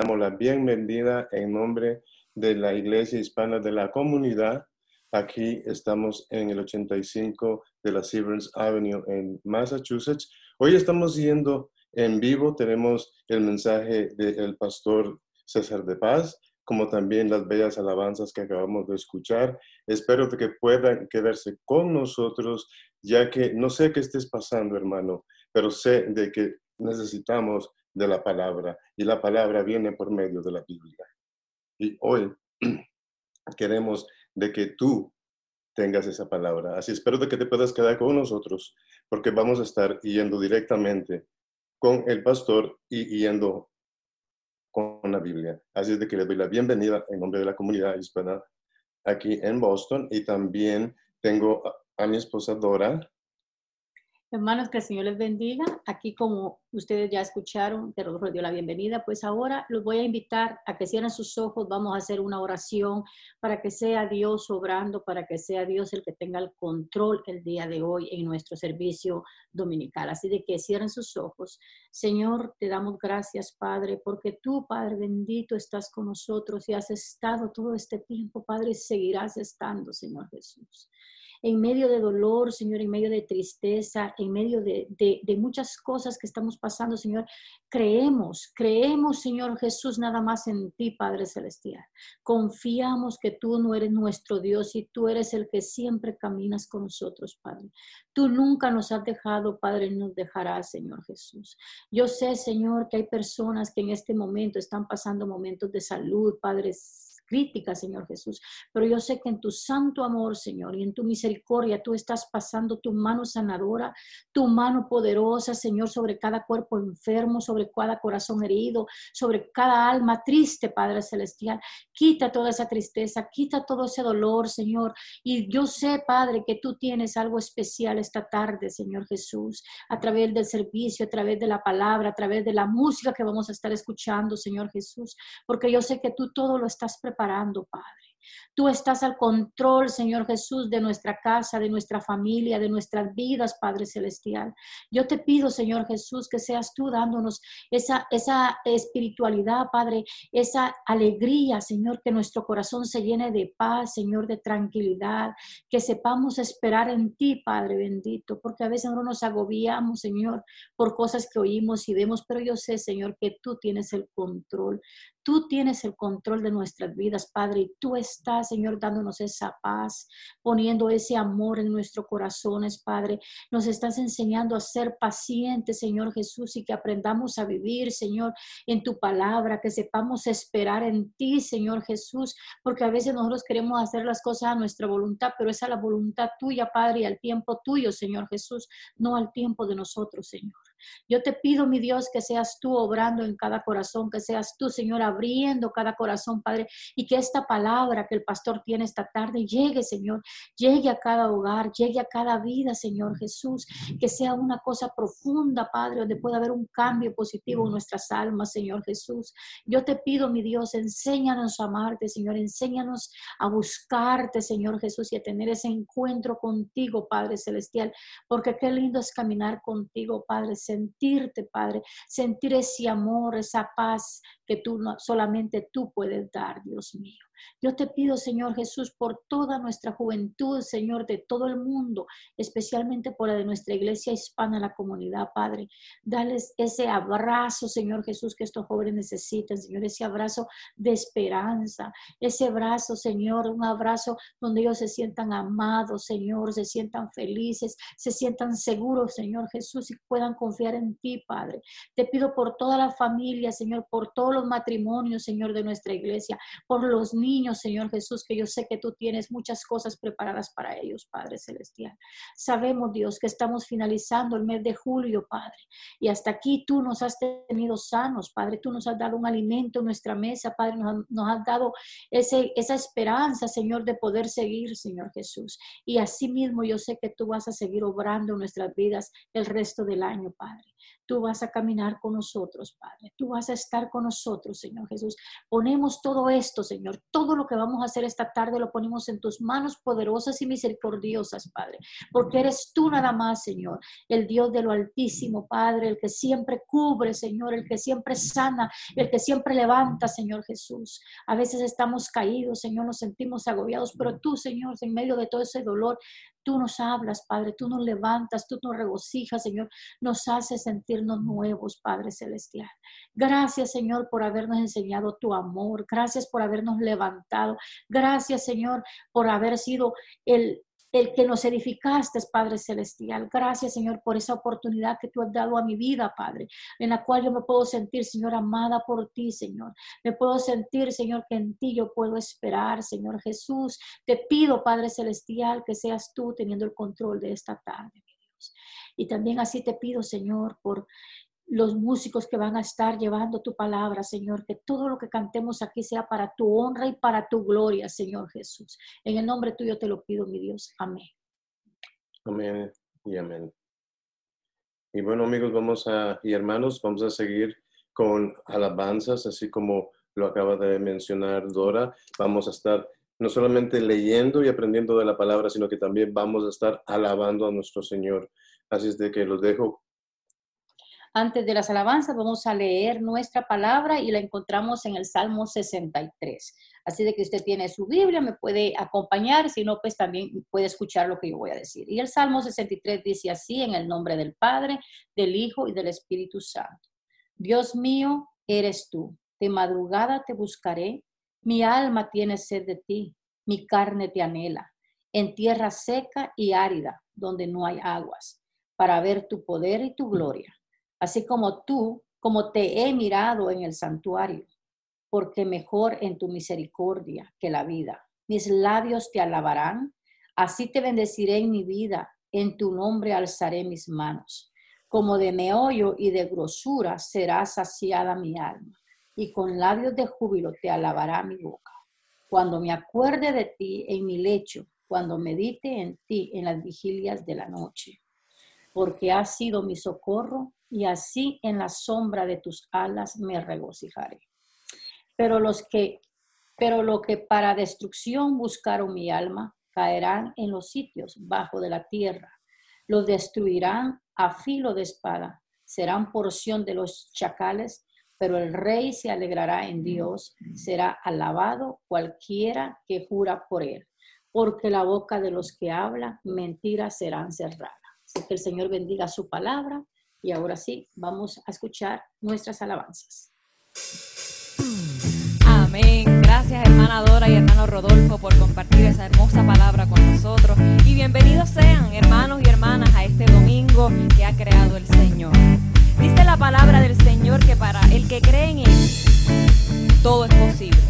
damos la bienvenida en nombre de la Iglesia Hispana de la Comunidad. Aquí estamos en el 85 de la Severance Avenue en Massachusetts. Hoy estamos yendo en vivo, tenemos el mensaje del pastor César de Paz, como también las bellas alabanzas que acabamos de escuchar. Espero que puedan quedarse con nosotros, ya que no sé qué estés pasando, hermano, pero sé de que necesitamos de la palabra y la palabra viene por medio de la Biblia. Y hoy queremos de que tú tengas esa palabra. Así espero de que te puedas quedar con nosotros porque vamos a estar yendo directamente con el pastor y yendo con la Biblia. Así es de que le doy la bienvenida en nombre de la comunidad hispana aquí en Boston y también tengo a, mi esposa Dora. Hermanos, que el Señor les bendiga. Aquí como ustedes ya escucharon, te dio la bienvenida, pues ahora los voy a invitar a que cierren sus ojos, vamos a hacer una oración para que sea Dios obrando, para que sea Dios el que tenga el control el día de hoy en nuestro servicio dominical. Así de que cierren sus ojos. Señor, te damos gracias, Padre, porque tú, Padre bendito, estás con nosotros y has estado todo este tiempo, Padre, y seguirás estando, Señor Jesús en medio de dolor, Señor, en medio de tristeza, en medio de, muchas cosas que estamos pasando, Señor, creemos, creemos, Señor Jesús, nada más en ti, Padre Celestial. Confiamos que tú no eres nuestro Dios y tú eres el que siempre caminas con nosotros, Padre. Tú nunca nos has dejado, Padre, nos dejarás, Señor Jesús. Yo sé, Señor, que hay personas que en este momento están pasando momentos de salud, Padre críticas, Señor Jesús. Pero yo sé que en tu santo amor, Señor, y en tu misericordia, tú estás pasando tu mano sanadora, tu mano poderosa, Señor, sobre cada cuerpo enfermo, sobre cada corazón herido, sobre cada alma triste, Padre Celestial. Quita toda esa tristeza, quita todo ese dolor, Señor. Y yo sé, Padre, que tú tienes algo especial esta tarde, Señor Jesús, a través del servicio, a través de la palabra, a través de la música que vamos a estar escuchando, Señor Jesús, porque yo sé que tú todo lo estás preparando preparando, Padre. Tú estás al control, Señor Jesús, de nuestra casa, de nuestra familia, de nuestras vidas, Padre Celestial. Yo te pido, Señor Jesús, que seas tú dándonos esa, esa espiritualidad, Padre, esa alegría, Señor, que nuestro corazón se llene de paz, Señor, de tranquilidad, que sepamos esperar en ti, Padre bendito, porque a veces no nos agobiamos, Señor, por cosas que oímos y vemos, pero yo sé, Señor, que tú tienes el control. Tú tienes el control de nuestras vidas, Padre, y tú estás, Señor, dándonos esa paz, poniendo ese amor en nuestros corazones, Padre. Nos estás enseñando a ser pacientes, Señor Jesús, y que aprendamos a vivir, Señor, en tu palabra, que sepamos esperar en ti, Señor Jesús, porque a veces nosotros queremos hacer las cosas a nuestra voluntad, pero es a la voluntad tuya, Padre, y al tiempo tuyo, Señor Jesús, no al tiempo de nosotros, Señor. Yo te pido, mi Dios, que seas tú obrando en cada corazón, que seas tú, Señor, abriendo cada corazón, Padre, y que esta palabra que el pastor tiene esta tarde llegue, Señor, llegue a cada hogar, llegue a cada vida, Señor Jesús, que sea una cosa profunda, Padre, donde pueda haber un cambio positivo en nuestras almas, Señor Jesús. Yo te pido, mi Dios, enséñanos a amarte, Señor, enséñanos a buscarte, Señor Jesús, y a tener ese encuentro contigo, Padre Celestial, porque qué lindo es caminar contigo, Padre Celestial sentirte, Padre, sentir ese amor, esa paz que tú solamente tú puedes dar, Dios mío. Yo te pido, Señor Jesús, por toda nuestra juventud, Señor, de todo el mundo, especialmente por la de nuestra iglesia hispana, la comunidad, Padre. Dales ese abrazo, Señor Jesús, que estos jóvenes necesitan, Señor, ese abrazo de esperanza, ese abrazo, Señor, un abrazo donde ellos se sientan amados, Señor, se sientan felices, se sientan seguros, Señor Jesús, y puedan confiar en ti, Padre. Te pido por toda la familia, Señor, por todos los matrimonios, Señor, de nuestra iglesia, por los niños Señor Jesús, que yo sé que tú tienes muchas cosas preparadas para ellos, Padre Celestial. Sabemos, Dios, que estamos finalizando el mes de julio, Padre, y hasta aquí tú nos has tenido sanos, Padre, tú nos has dado un alimento en nuestra mesa, Padre, nos, has dado ese, esa esperanza, Señor, de poder seguir, Señor Jesús. Y así mismo yo sé que tú vas a seguir obrando en nuestras vidas el resto del año, Padre. Tú vas a caminar con nosotros, Padre. Tú vas a estar con nosotros, Señor Jesús. Ponemos todo esto, Señor. Todo lo que vamos a hacer esta tarde lo ponemos en tus manos poderosas y misericordiosas, Padre. Porque eres tú nada más, Señor. El Dios de lo altísimo, Padre. El que siempre cubre, Señor. El que siempre sana. El que siempre levanta, Señor Jesús. A veces estamos caídos, Señor. Nos sentimos agobiados. Pero tú, Señor, en medio de todo ese dolor, Tú nos hablas, Padre, tú nos levantas, tú nos regocijas, Señor, nos haces sentirnos nuevos, Padre Celestial. Gracias, Señor, por habernos enseñado tu amor. Gracias por habernos levantado. Gracias, Señor, por haber sido el, el que nos edificaste, Padre Celestial. Gracias, Señor, por esa oportunidad que tú has dado a mi vida, Padre, en la cual yo me puedo sentir, Señor, amada por ti, Señor. Me puedo sentir, Señor, que en ti yo puedo esperar, Señor Jesús. Te pido, Padre Celestial, que seas tú teniendo el control de esta tarde. Y también así te pido, Señor, por los músicos que van a estar llevando tu palabra, Señor, que todo lo que cantemos aquí sea para tu honra y para tu gloria, Señor Jesús. En el nombre tuyo te lo pido, mi Dios. Amén. Amén y amén. Y bueno, amigos, vamos a, y hermanos, vamos a seguir con alabanzas, así como lo acaba de mencionar Dora. Vamos a estar no solamente leyendo y aprendiendo de la palabra, sino que también vamos a estar alabando a nuestro Señor. Así es de que los dejo antes de las alabanzas vamos a leer nuestra palabra y la encontramos en el Salmo 63. Así de que usted tiene su Biblia, me puede acompañar, si no, pues también puede escuchar lo que yo voy a decir. Y el Salmo 63 dice así, en el nombre del Padre, del Hijo y del Espíritu Santo. Dios mío, eres tú. De madrugada te buscaré. Mi alma tiene sed de ti. Mi carne te anhela. En tierra seca y árida, donde no hay aguas, para ver tu poder y tu gloria así como tú, como te he mirado en el santuario, porque mejor en tu misericordia que la vida. Mis labios te alabarán, así te bendeciré en mi vida, en tu nombre alzaré mis manos. Como de meollo y de grosura será saciada mi alma, y con labios de júbilo te alabará mi boca. Cuando me acuerde de ti en mi lecho, cuando medite en ti en las vigilias de la noche, porque has sido mi socorro y así en la sombra de tus alas me regocijaré. Pero los que pero lo que para destrucción buscaron mi alma caerán en los sitios bajo de la tierra. Los destruirán a filo de espada. Serán porción de los chacales, pero el rey se alegrará en Dios. Será alabado cualquiera que jura por él, porque la boca de los que hablan mentiras serán cerradas. Así que el Señor bendiga su palabra y ahora sí, vamos a escuchar nuestras alabanzas. Amén. Gracias hermana Dora y hermano Rodolfo por compartir esa hermosa palabra con nosotros. Y bienvenidos sean hermanos y hermanas a este domingo que ha creado el Señor. Dice la palabra del Señor que para el que cree en Él, todo es posible.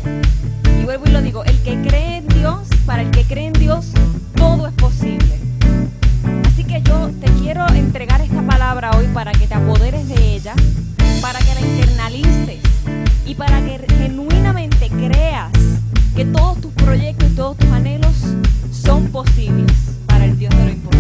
Y vuelvo y lo digo, el que cree en Dios, para el que cree en Dios, todo es posible yo te quiero entregar esta palabra hoy para que te apoderes de ella, para que la internalices y para que genuinamente creas que todos tus proyectos y todos tus anhelos son posibles para el Dios de lo imposible.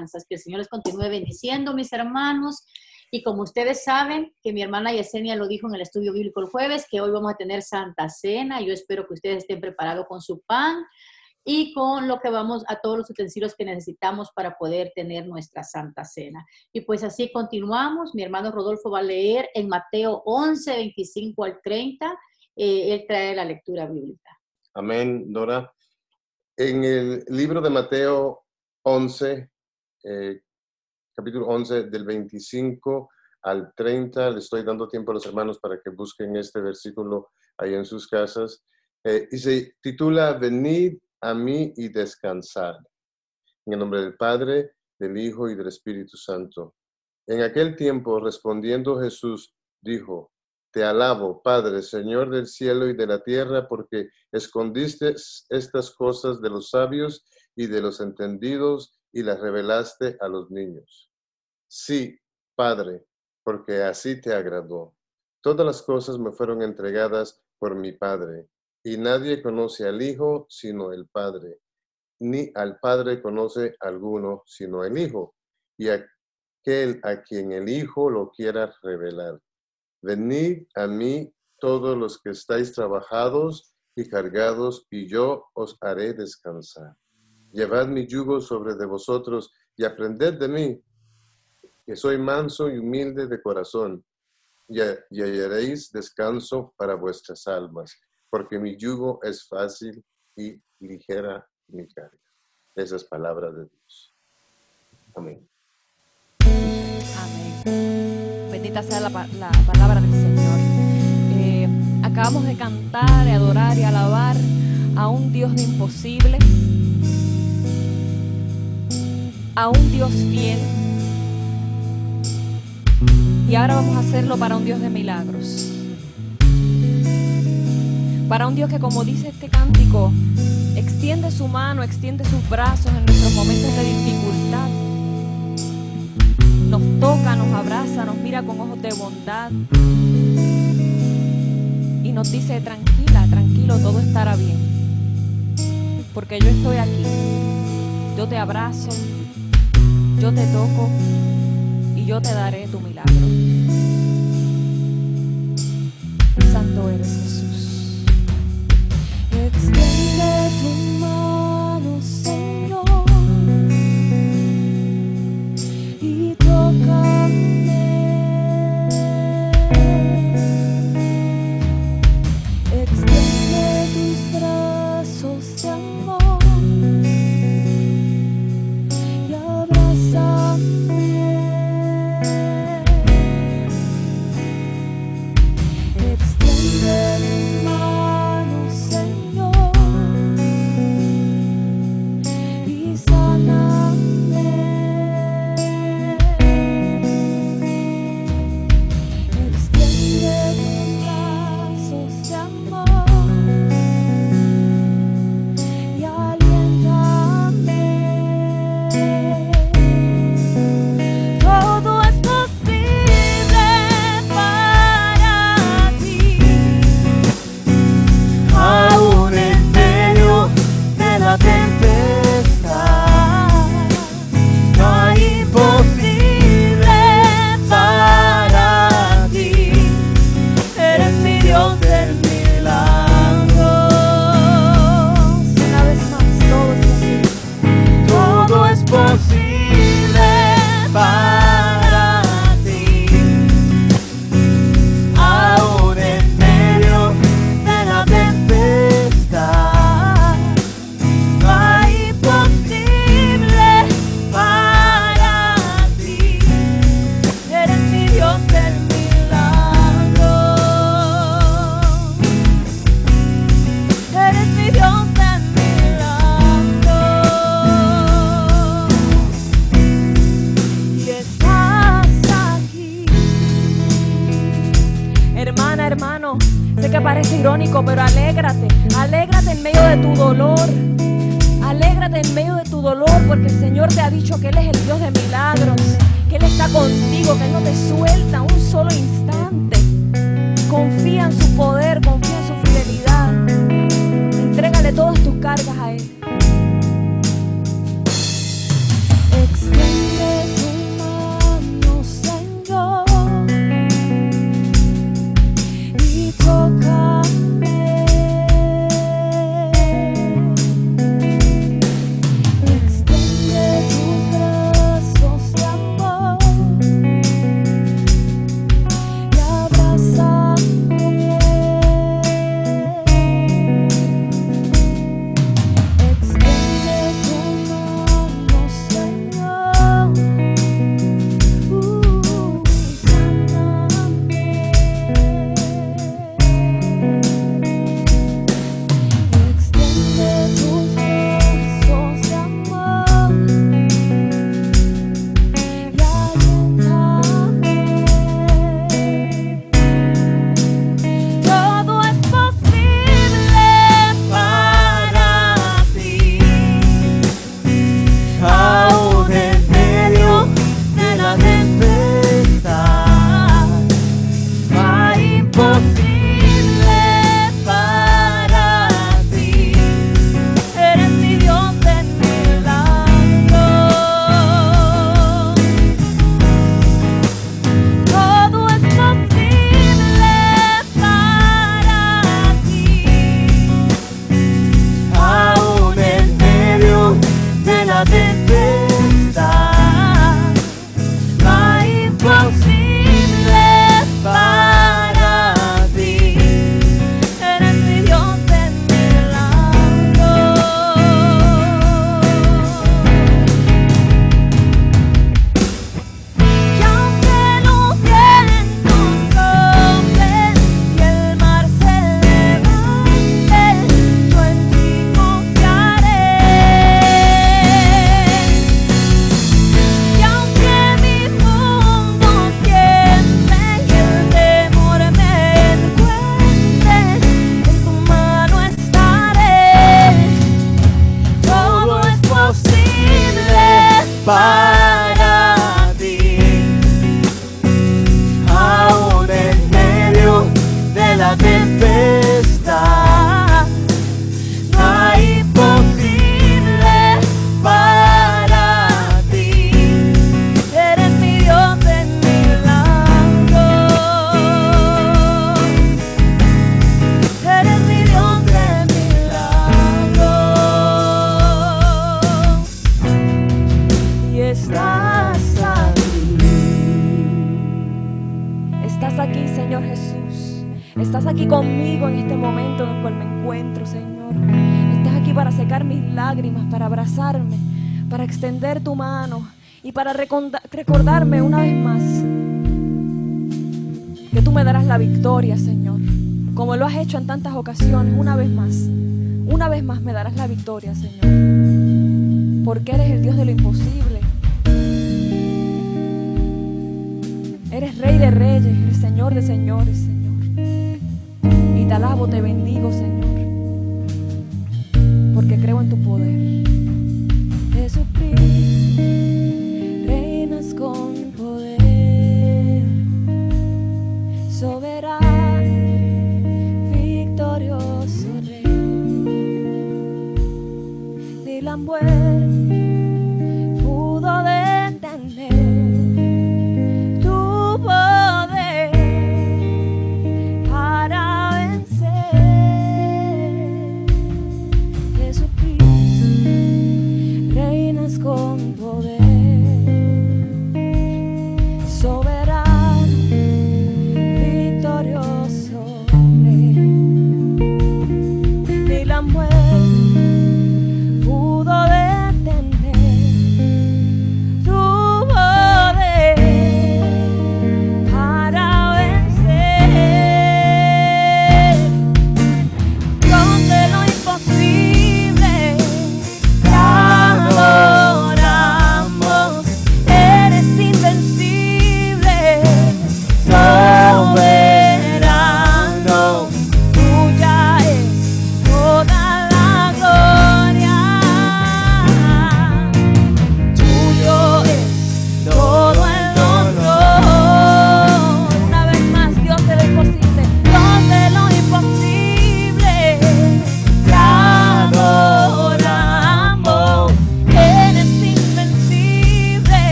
Alabanzas. Que el Señor les continúe bendiciendo, mis hermanos. Y como ustedes saben, que mi hermana Yesenia lo dijo en el estudio bíblico el jueves, que hoy vamos a tener Santa Cena. Yo espero que ustedes estén preparados con su pan y con lo que vamos a todos los utensilios que necesitamos para poder tener nuestra Santa Cena. Y pues así continuamos. Mi hermano Rodolfo va a leer en Mateo 11, 25 al 30. Eh, él trae la lectura bíblica. Amén, Dora. En el libro de Mateo 11, eh, capítulo 11, del 25 al 30, le estoy dando tiempo a los hermanos para que busquen este versículo ahí en sus casas. Eh, y se titula Venid a mí y descansad. En el nombre del Padre, del Hijo y del Espíritu Santo. En aquel tiempo, respondiendo Jesús, dijo, Te alabo, Padre, Señor del cielo y de la tierra, porque escondiste estas cosas de los sabios y de los entendidos y las revelaste a los niños. Sí, Padre, porque así te agradó. Todas las cosas me fueron entregadas por mi Padre, y nadie conoce al Hijo sino el Padre, ni al Padre conoce alguno sino el Hijo, y aquel a quien el Hijo lo quiera revelar. Venid a mí todos los que estáis trabajados y cargados, y yo os haré descansar. Llevad mi yugo sobre de vosotros y aprended de mí, que soy manso y humilde de corazón, y, hallaréis descanso para vuestras almas, porque mi yugo es fácil y ligera mi carga. Esas palabras de Dios. Amén. Amén bendita sea la, palabra del Señor. Eh, acabamos de cantar, y adorar y alabar a un Dios de imposible, a un Dios fiel. Y ahora vamos a hacerlo para un Dios de milagros. Para un Dios que, como dice este cántico, extiende su mano, extiende sus brazos en nuestros momentos de dificultad nos toca, nos abraza, nos mira con ojos de bondad y nos dice, tranquila, tranquilo, todo estará bien. Porque yo estoy aquí, yo te abrazo, yo te toco y yo te daré tu milagro. Santo eres Jesús. Extiende tu mano, Señor. Amén. la victoria, Señor, como lo has hecho en tantas ocasiones, una vez más, una vez más me darás la victoria, Señor, porque eres el Dios de lo imposible. Eres rey de reyes, eres Señor de señores.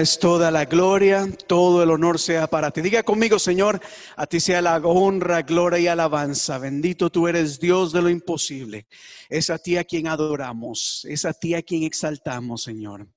Es toda la gloria, todo el honor sea para ti. Diga conmigo, Señor, a ti sea la honra, gloria y alabanza. Bendito tú eres Dios de lo imposible. Es a ti a quien adoramos, es a ti a quien exaltamos, Señor.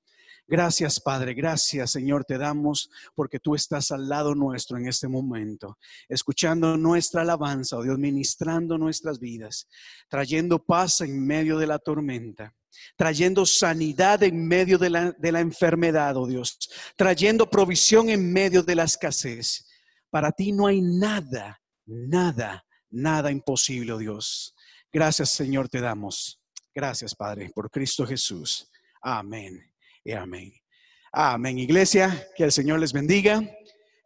Gracias, Padre. Gracias, Señor, te damos porque tú estás al lado nuestro en este momento, escuchando nuestra alabanza, oh Dios, ministrando nuestras vidas, trayendo paz en medio de la tormenta trayendo sanidad en medio de la, de la, enfermedad, oh Dios, trayendo provisión en medio de la escasez. Para ti no hay nada, nada, nada imposible, oh Dios. Gracias, Señor, te damos. Gracias, Padre, por Cristo Jesús. Amén y amén. Amén, iglesia, que el Señor les bendiga.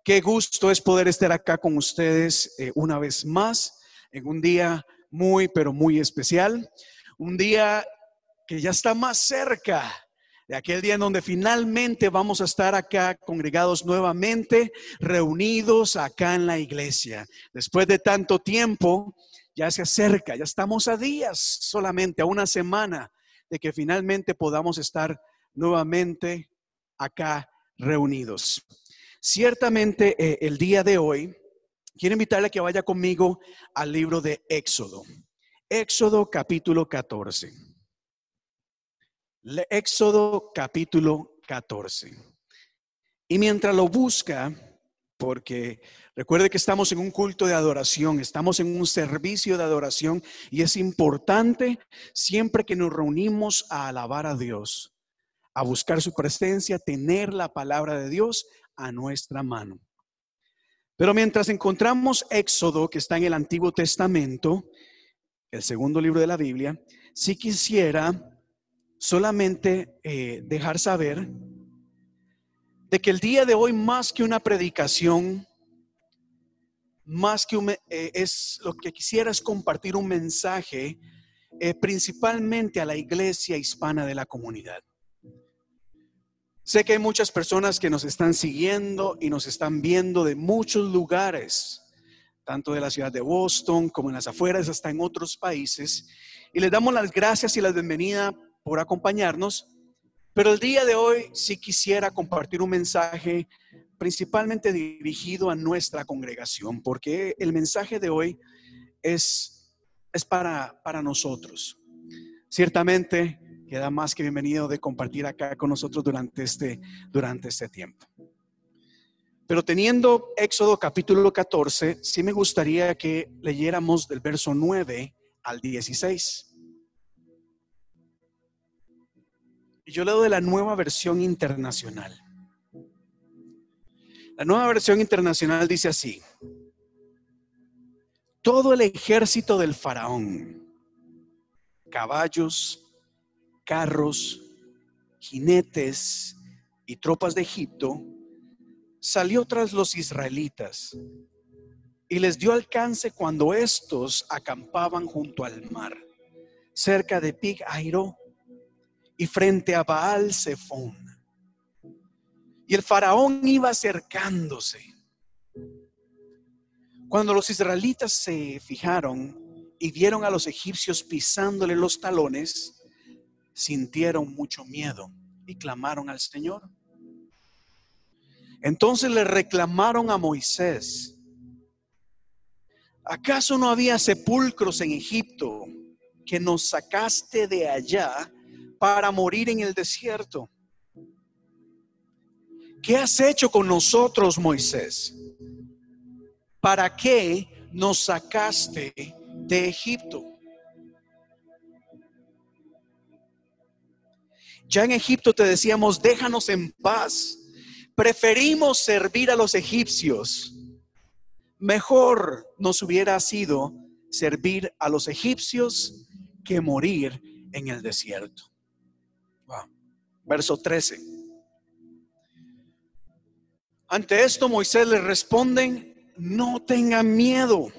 Qué gusto es poder estar acá con ustedes eh, una vez más en un día muy, pero muy especial. Un día que ya está más cerca de aquel día en donde finalmente vamos a estar acá congregados nuevamente, reunidos acá en la iglesia. Después de tanto tiempo, ya se acerca, ya estamos a días solamente, a una semana de que finalmente podamos estar nuevamente acá reunidos. Ciertamente eh, el día de hoy, quiero invitarle a que vaya conmigo al libro de Éxodo. Éxodo capítulo 14. Éxodo capítulo 14. Y mientras lo busca, porque recuerde que estamos en un culto de adoración, estamos en un servicio de adoración y es importante siempre que nos reunimos a alabar a Dios, a buscar su presencia, tener la palabra de Dios a nuestra mano. Pero mientras encontramos Éxodo, que está en el Antiguo Testamento, el segundo libro de la Biblia, si quisiera solamente eh, dejar saber de que el día de hoy, más que una predicación, más que un, eh, es lo que quisiera es compartir un mensaje eh, principalmente a la iglesia hispana de la comunidad. Sé que hay muchas personas que nos están siguiendo y nos están viendo de muchos lugares, tanto de la ciudad de Boston como en las afueras, hasta en otros países. Y les damos las gracias y la bienvenida por acompañarnos. Pero el día de hoy sí quisiera compartir un mensaje principalmente dirigido a nuestra congregación, porque el mensaje de hoy es, es para, para nosotros. Ciertamente, queda más que bienvenido de compartir acá con nosotros durante este, durante este tiempo. Pero teniendo Éxodo capítulo 14, sí me gustaría que leyéramos del verso 9 al 16. Yo leo de la nueva versión internacional. La nueva versión internacional dice así. Todo el ejército del faraón, caballos, carros, jinetes y tropas de Egipto, salió tras los israelitas y les dio alcance cuando estos acampaban junto al mar, cerca de Pig Airo y frente a Baal Zephon. Y el faraón iba acercándose. Cuando los israelitas se fijaron y vieron a los egipcios pisándole los talones, sintieron mucho miedo y clamaron al Señor. Entonces le reclamaron a Moisés, ¿acaso no había sepulcros en Egipto que nos sacaste de allá para morir en el desierto? ¿Qué has hecho con nosotros, Moisés? ¿Para qué nos sacaste de Egipto? Ya en Egipto te decíamos, déjanos en paz. Preferimos servir a los egipcios. Mejor nos hubiera sido servir a los egipcios que morir en el desierto. Verso 13. Ante esto Moisés le responde, no tengan miedo,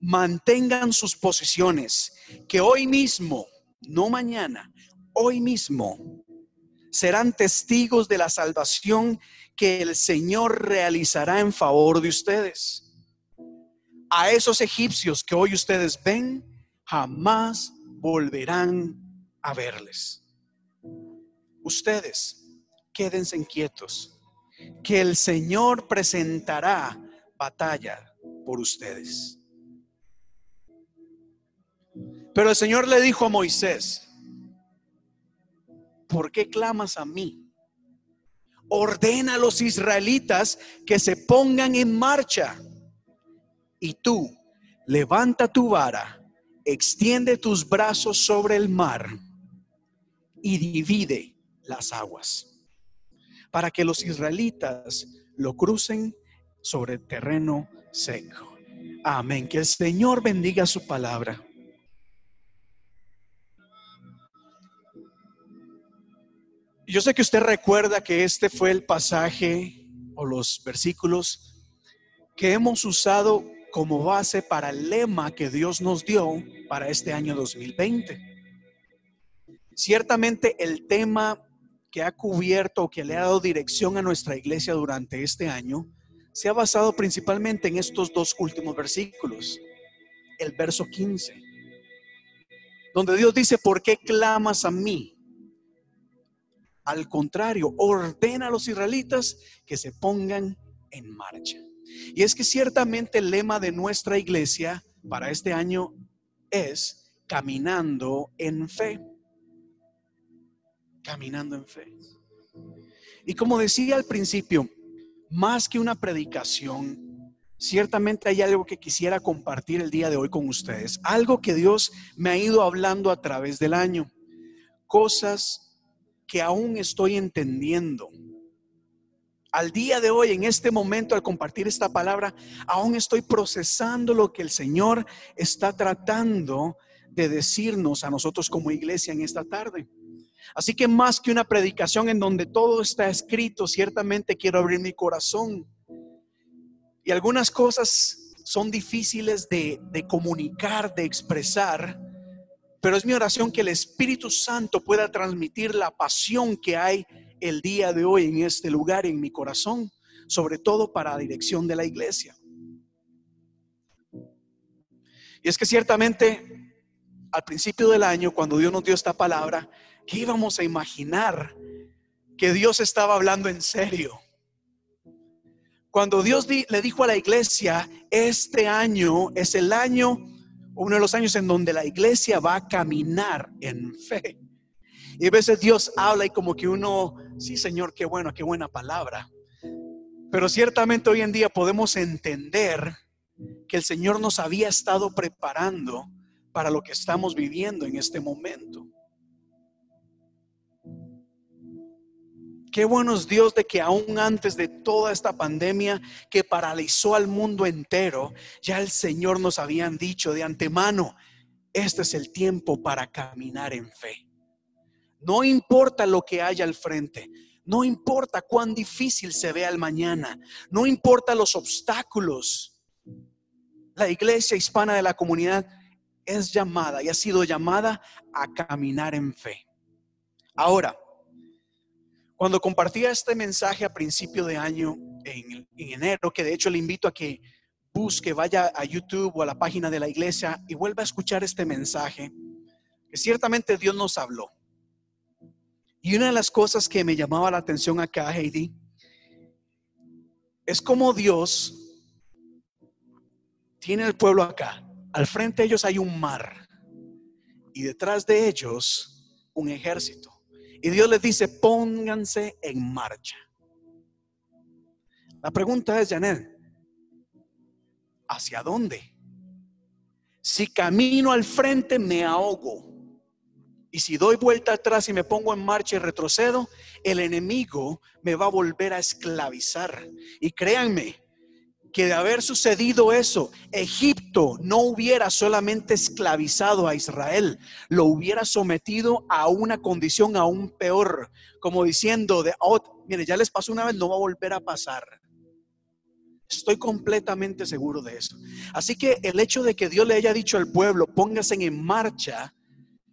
mantengan sus posiciones, que hoy mismo, no mañana, hoy mismo serán testigos de la salvación que el Señor realizará en favor de ustedes. A esos egipcios que hoy ustedes ven, jamás volverán a verles. Ustedes quédense inquietos, que el Señor presentará batalla por ustedes. Pero el Señor le dijo a Moisés, ¿por qué clamas a mí? Ordena a los israelitas que se pongan en marcha. Y tú, levanta tu vara, extiende tus brazos sobre el mar y divide las aguas, para que los israelitas lo crucen sobre terreno seco. Amén. Que el Señor bendiga su palabra. Yo sé que usted recuerda que este fue el pasaje o los versículos que hemos usado como base para el lema que Dios nos dio para este año 2020. Ciertamente el tema que ha cubierto o que le ha dado dirección a nuestra iglesia durante este año se ha basado principalmente en estos dos últimos versículos. El verso 15, donde Dios dice, ¿por qué clamas a mí? Al contrario, ordena a los israelitas que se pongan en marcha. Y es que ciertamente el lema de nuestra iglesia para este año es caminando en fe. Caminando en fe. Y como decía al principio, más que una predicación, ciertamente hay algo que quisiera compartir el día de hoy con ustedes. Algo que Dios me ha ido hablando a través del año. Cosas que aún estoy entendiendo. Al día de hoy, en este momento, al compartir esta palabra, aún estoy procesando lo que el Señor está tratando de decirnos a nosotros como iglesia en esta tarde. Así que más que una predicación en donde todo está escrito, ciertamente quiero abrir mi corazón. Y algunas cosas son difíciles de, de comunicar, de expresar, pero es mi oración que el Espíritu Santo pueda transmitir la pasión que hay el día de hoy en este lugar, en mi corazón, sobre todo para la dirección de la iglesia. Y es que ciertamente al principio del año, cuando Dios nos dio esta palabra, ¿qué íbamos a imaginar? Que Dios estaba hablando en serio. Cuando Dios le dijo a la iglesia, este año es el año uno de los años en donde la iglesia va a caminar en fe. Y a veces Dios habla y como que uno, sí Señor, qué bueno, qué buena palabra. Pero ciertamente hoy en día podemos entender que el Señor nos había estado preparando para lo que estamos viviendo en este momento. Qué bueno es Dios de que aún antes de toda esta pandemia que paralizó al mundo entero, ya el Señor nos habían dicho de antemano, este es el tiempo para caminar en fe. No importa lo que haya al frente, no importa cuán difícil se vea el mañana, no importa los obstáculos. La iglesia hispana de la comunidad es llamada y ha sido llamada a caminar en fe. Ahora, cuando compartía este mensaje a principio de año, en, enero, que de hecho le invito a que busque, vaya a YouTube o a la página de la iglesia y vuelva a escuchar este mensaje, que ciertamente Dios nos habló. Y una de las cosas que me llamaba la atención acá, Heidi, es como Dios tiene el pueblo acá. Al frente de ellos hay un mar y detrás de ellos un ejército. Y Dios les dice, pónganse en marcha. La pregunta es, Janet, ¿hacia dónde? Si camino al frente, me ahogo. Y si doy vuelta atrás y me pongo en marcha y retrocedo, el enemigo me va a volver a esclavizar. Y créanme, que de haber sucedido eso, Egipto no hubiera solamente esclavizado a Israel, lo hubiera sometido a una condición aún peor, como diciendo, de, oh, mire, ya les pasó una vez, no va a volver a pasar. Estoy completamente seguro de eso. Así que el hecho de que Dios le haya dicho al pueblo, pónganse en marcha,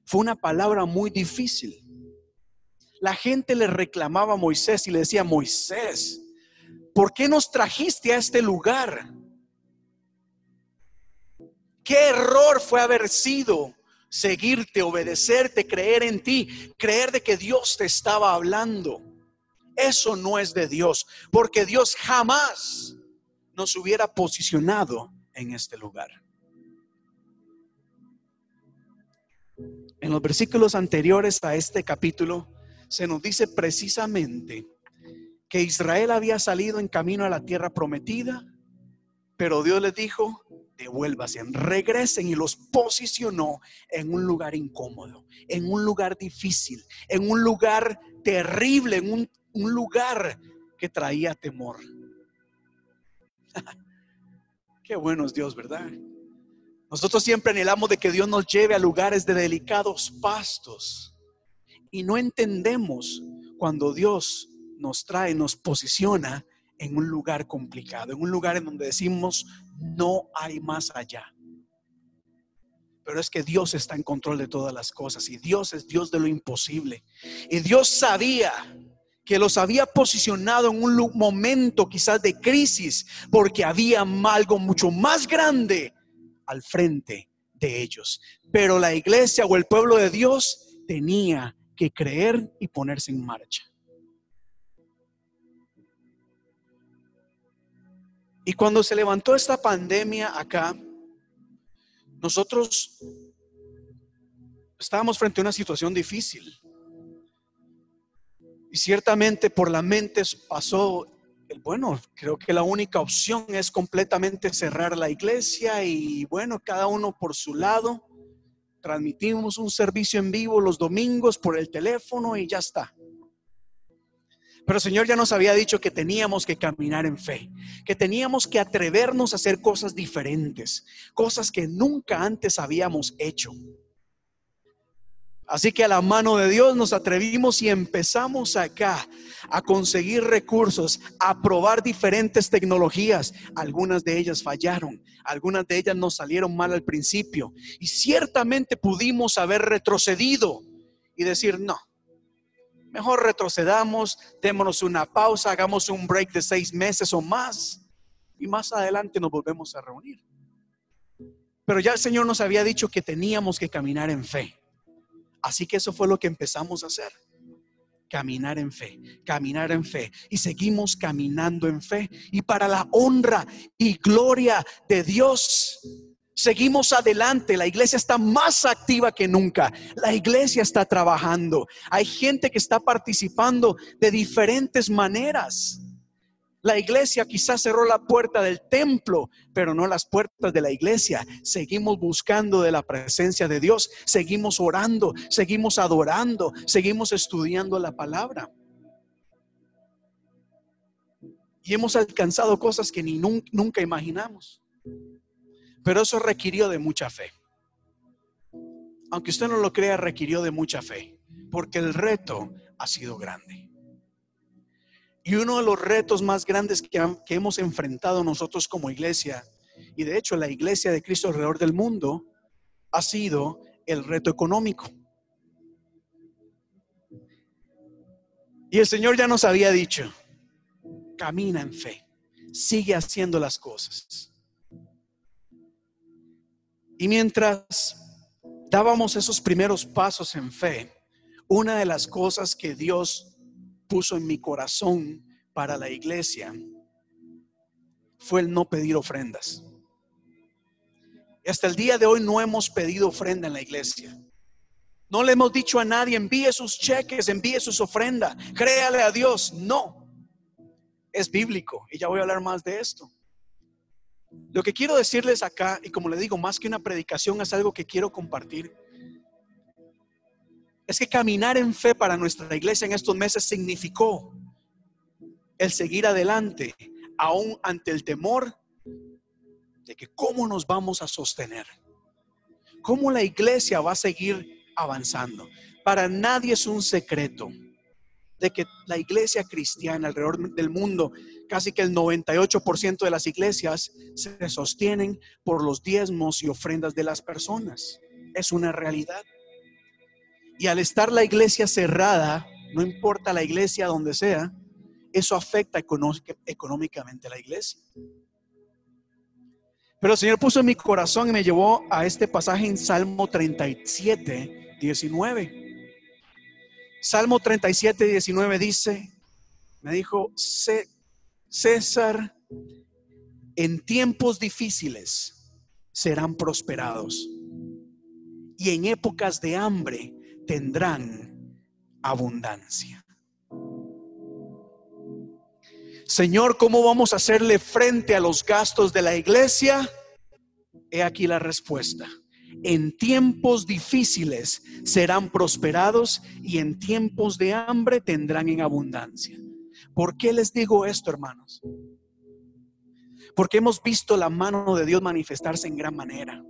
fue una palabra muy difícil. La gente le reclamaba a Moisés y le decía, Moisés, ¿por qué nos trajiste a este lugar? ¿Qué error fue haber sido seguirte, obedecerte, creer en ti, creer de que Dios te estaba hablando? Eso no es de Dios, porque Dios jamás nos hubiera posicionado en este lugar. En los versículos anteriores a este capítulo se nos dice precisamente que Israel había salido en camino a la tierra prometida, pero Dios les dijo, devuélvase, regresen y los posicionó en un lugar incómodo, en un lugar difícil, en un lugar terrible, en un, un lugar que traía temor. Qué bueno es Dios, ¿verdad? Nosotros siempre anhelamos de que Dios nos lleve a lugares de delicados pastos y no entendemos cuando Dios nos trae, nos posiciona en un lugar complicado, en un lugar en donde decimos, no hay más allá. Pero es que Dios está en control de todas las cosas y Dios es Dios de lo imposible. Y Dios sabía que los había posicionado en un momento quizás de crisis porque había algo mucho más grande al frente de ellos. Pero la iglesia o el pueblo de Dios tenía que creer y ponerse en marcha. Y cuando se levantó esta pandemia acá, nosotros estábamos frente a una situación difícil. Y ciertamente por la mente pasó bueno, creo que la única opción es completamente cerrar la iglesia y bueno, cada uno por su lado. Transmitimos un servicio en vivo los domingos por el teléfono y ya está. Pero el Señor ya nos había dicho que teníamos que caminar en fe, que teníamos que atrevernos a hacer cosas diferentes, cosas que nunca antes habíamos hecho. Así que a la mano de Dios nos atrevimos y empezamos acá a conseguir recursos, a probar diferentes tecnologías. Algunas de ellas fallaron, algunas de ellas nos salieron mal al principio y ciertamente pudimos haber retrocedido y decir, no, mejor retrocedamos, démonos una pausa, hagamos un break de seis meses o más y más adelante nos volvemos a reunir. Pero ya el Señor nos había dicho que teníamos que caminar en fe. Así que eso fue lo que empezamos a hacer. Caminar en fe, caminar en fe. Y seguimos caminando en fe. Y para la honra y gloria de Dios, seguimos adelante. La iglesia está más activa que nunca. La iglesia está trabajando. Hay gente que está participando de diferentes maneras. La iglesia quizás cerró la puerta del templo, pero no las puertas de la iglesia. Seguimos buscando de la presencia de Dios, seguimos orando, seguimos adorando, seguimos estudiando la palabra. Y hemos alcanzado cosas que ni nunca imaginamos. Pero eso requirió de mucha fe. Aunque usted no lo crea, requirió de mucha fe, porque el reto ha sido grande. Y uno de los retos más grandes que, hemos enfrentado nosotros como iglesia, y de hecho la iglesia de Cristo alrededor del mundo, ha sido el reto económico. Y el Señor ya nos había dicho, camina en fe, sigue haciendo las cosas. Y mientras dábamos esos primeros pasos en fe, una de las cosas que Dios puso en mi corazón para la iglesia fue el no pedir ofrendas. Y hasta el día de hoy no hemos pedido ofrenda en la iglesia. No le hemos dicho a nadie, envíe sus cheques, envíe sus ofrendas, créale a Dios. No, es bíblico y ya voy a hablar más de esto. Lo que quiero decirles acá, y como le digo, más que una predicación, es algo que quiero compartir es que caminar en fe para nuestra iglesia en estos meses significó el seguir adelante, aún ante el temor de que cómo nos vamos a sostener, cómo la iglesia va a seguir avanzando. Para nadie es un secreto de que la iglesia cristiana alrededor del mundo, casi que el 98% de las iglesias se sostienen por los diezmos y ofrendas de las personas. Es una realidad. Y al estar la iglesia cerrada, no importa la iglesia donde sea, eso afecta económicamente a la iglesia. Pero el Señor puso en mi corazón y me llevó a este pasaje en Salmo 37, 19. Salmo 37, 19 dice, Me dijo, César, en tiempos difíciles serán prosperados y en épocas de hambre tendrán abundancia. Señor, ¿cómo vamos a hacerle frente a los gastos de la iglesia? He aquí la respuesta. En tiempos difíciles serán prosperados y en tiempos de hambre tendrán en abundancia. ¿Por qué les digo esto, hermanos? Porque hemos visto la mano de Dios manifestarse en gran manera.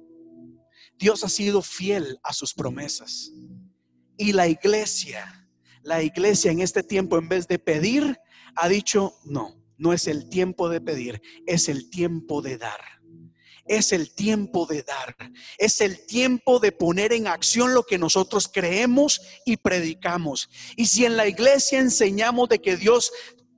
Dios ha sido fiel a sus promesas. Y la iglesia, la iglesia en este tiempo, en vez de pedir, ha dicho, no, no es el tiempo de pedir, es el tiempo de dar. Es el tiempo de dar. Es el tiempo de poner en acción lo que nosotros creemos y predicamos. Y si en la iglesia enseñamos de que Dios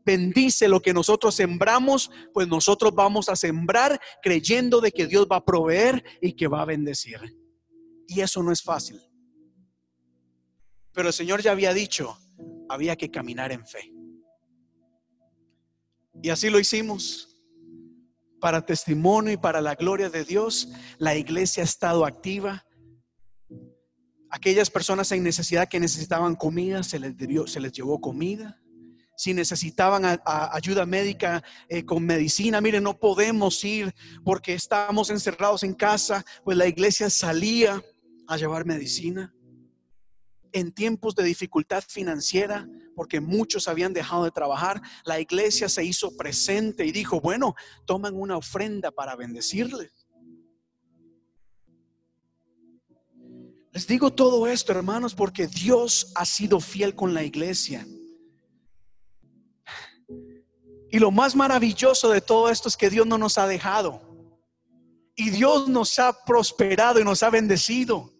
bendice lo que nosotros sembramos, pues nosotros vamos a sembrar creyendo de que Dios va a proveer y que va a bendecir. Y eso no es fácil. Pero el Señor ya había dicho, había que caminar en fe. Y así lo hicimos. Para testimonio y para la gloria de Dios, la iglesia ha estado activa. Aquellas personas en necesidad que necesitaban comida, se les, se les llevó comida. Si necesitaban ayuda médica eh, con medicina, miren, no podemos ir porque estamos encerrados en casa, pues la iglesia salía a llevar medicina en tiempos de dificultad financiera, porque muchos habían dejado de trabajar, la iglesia se hizo presente y dijo, bueno, toman una ofrenda para bendecirles. Les digo todo esto, hermanos, porque Dios ha sido fiel con la iglesia. Y lo más maravilloso de todo esto es que Dios no nos ha dejado. Y Dios nos ha prosperado y nos ha bendecido.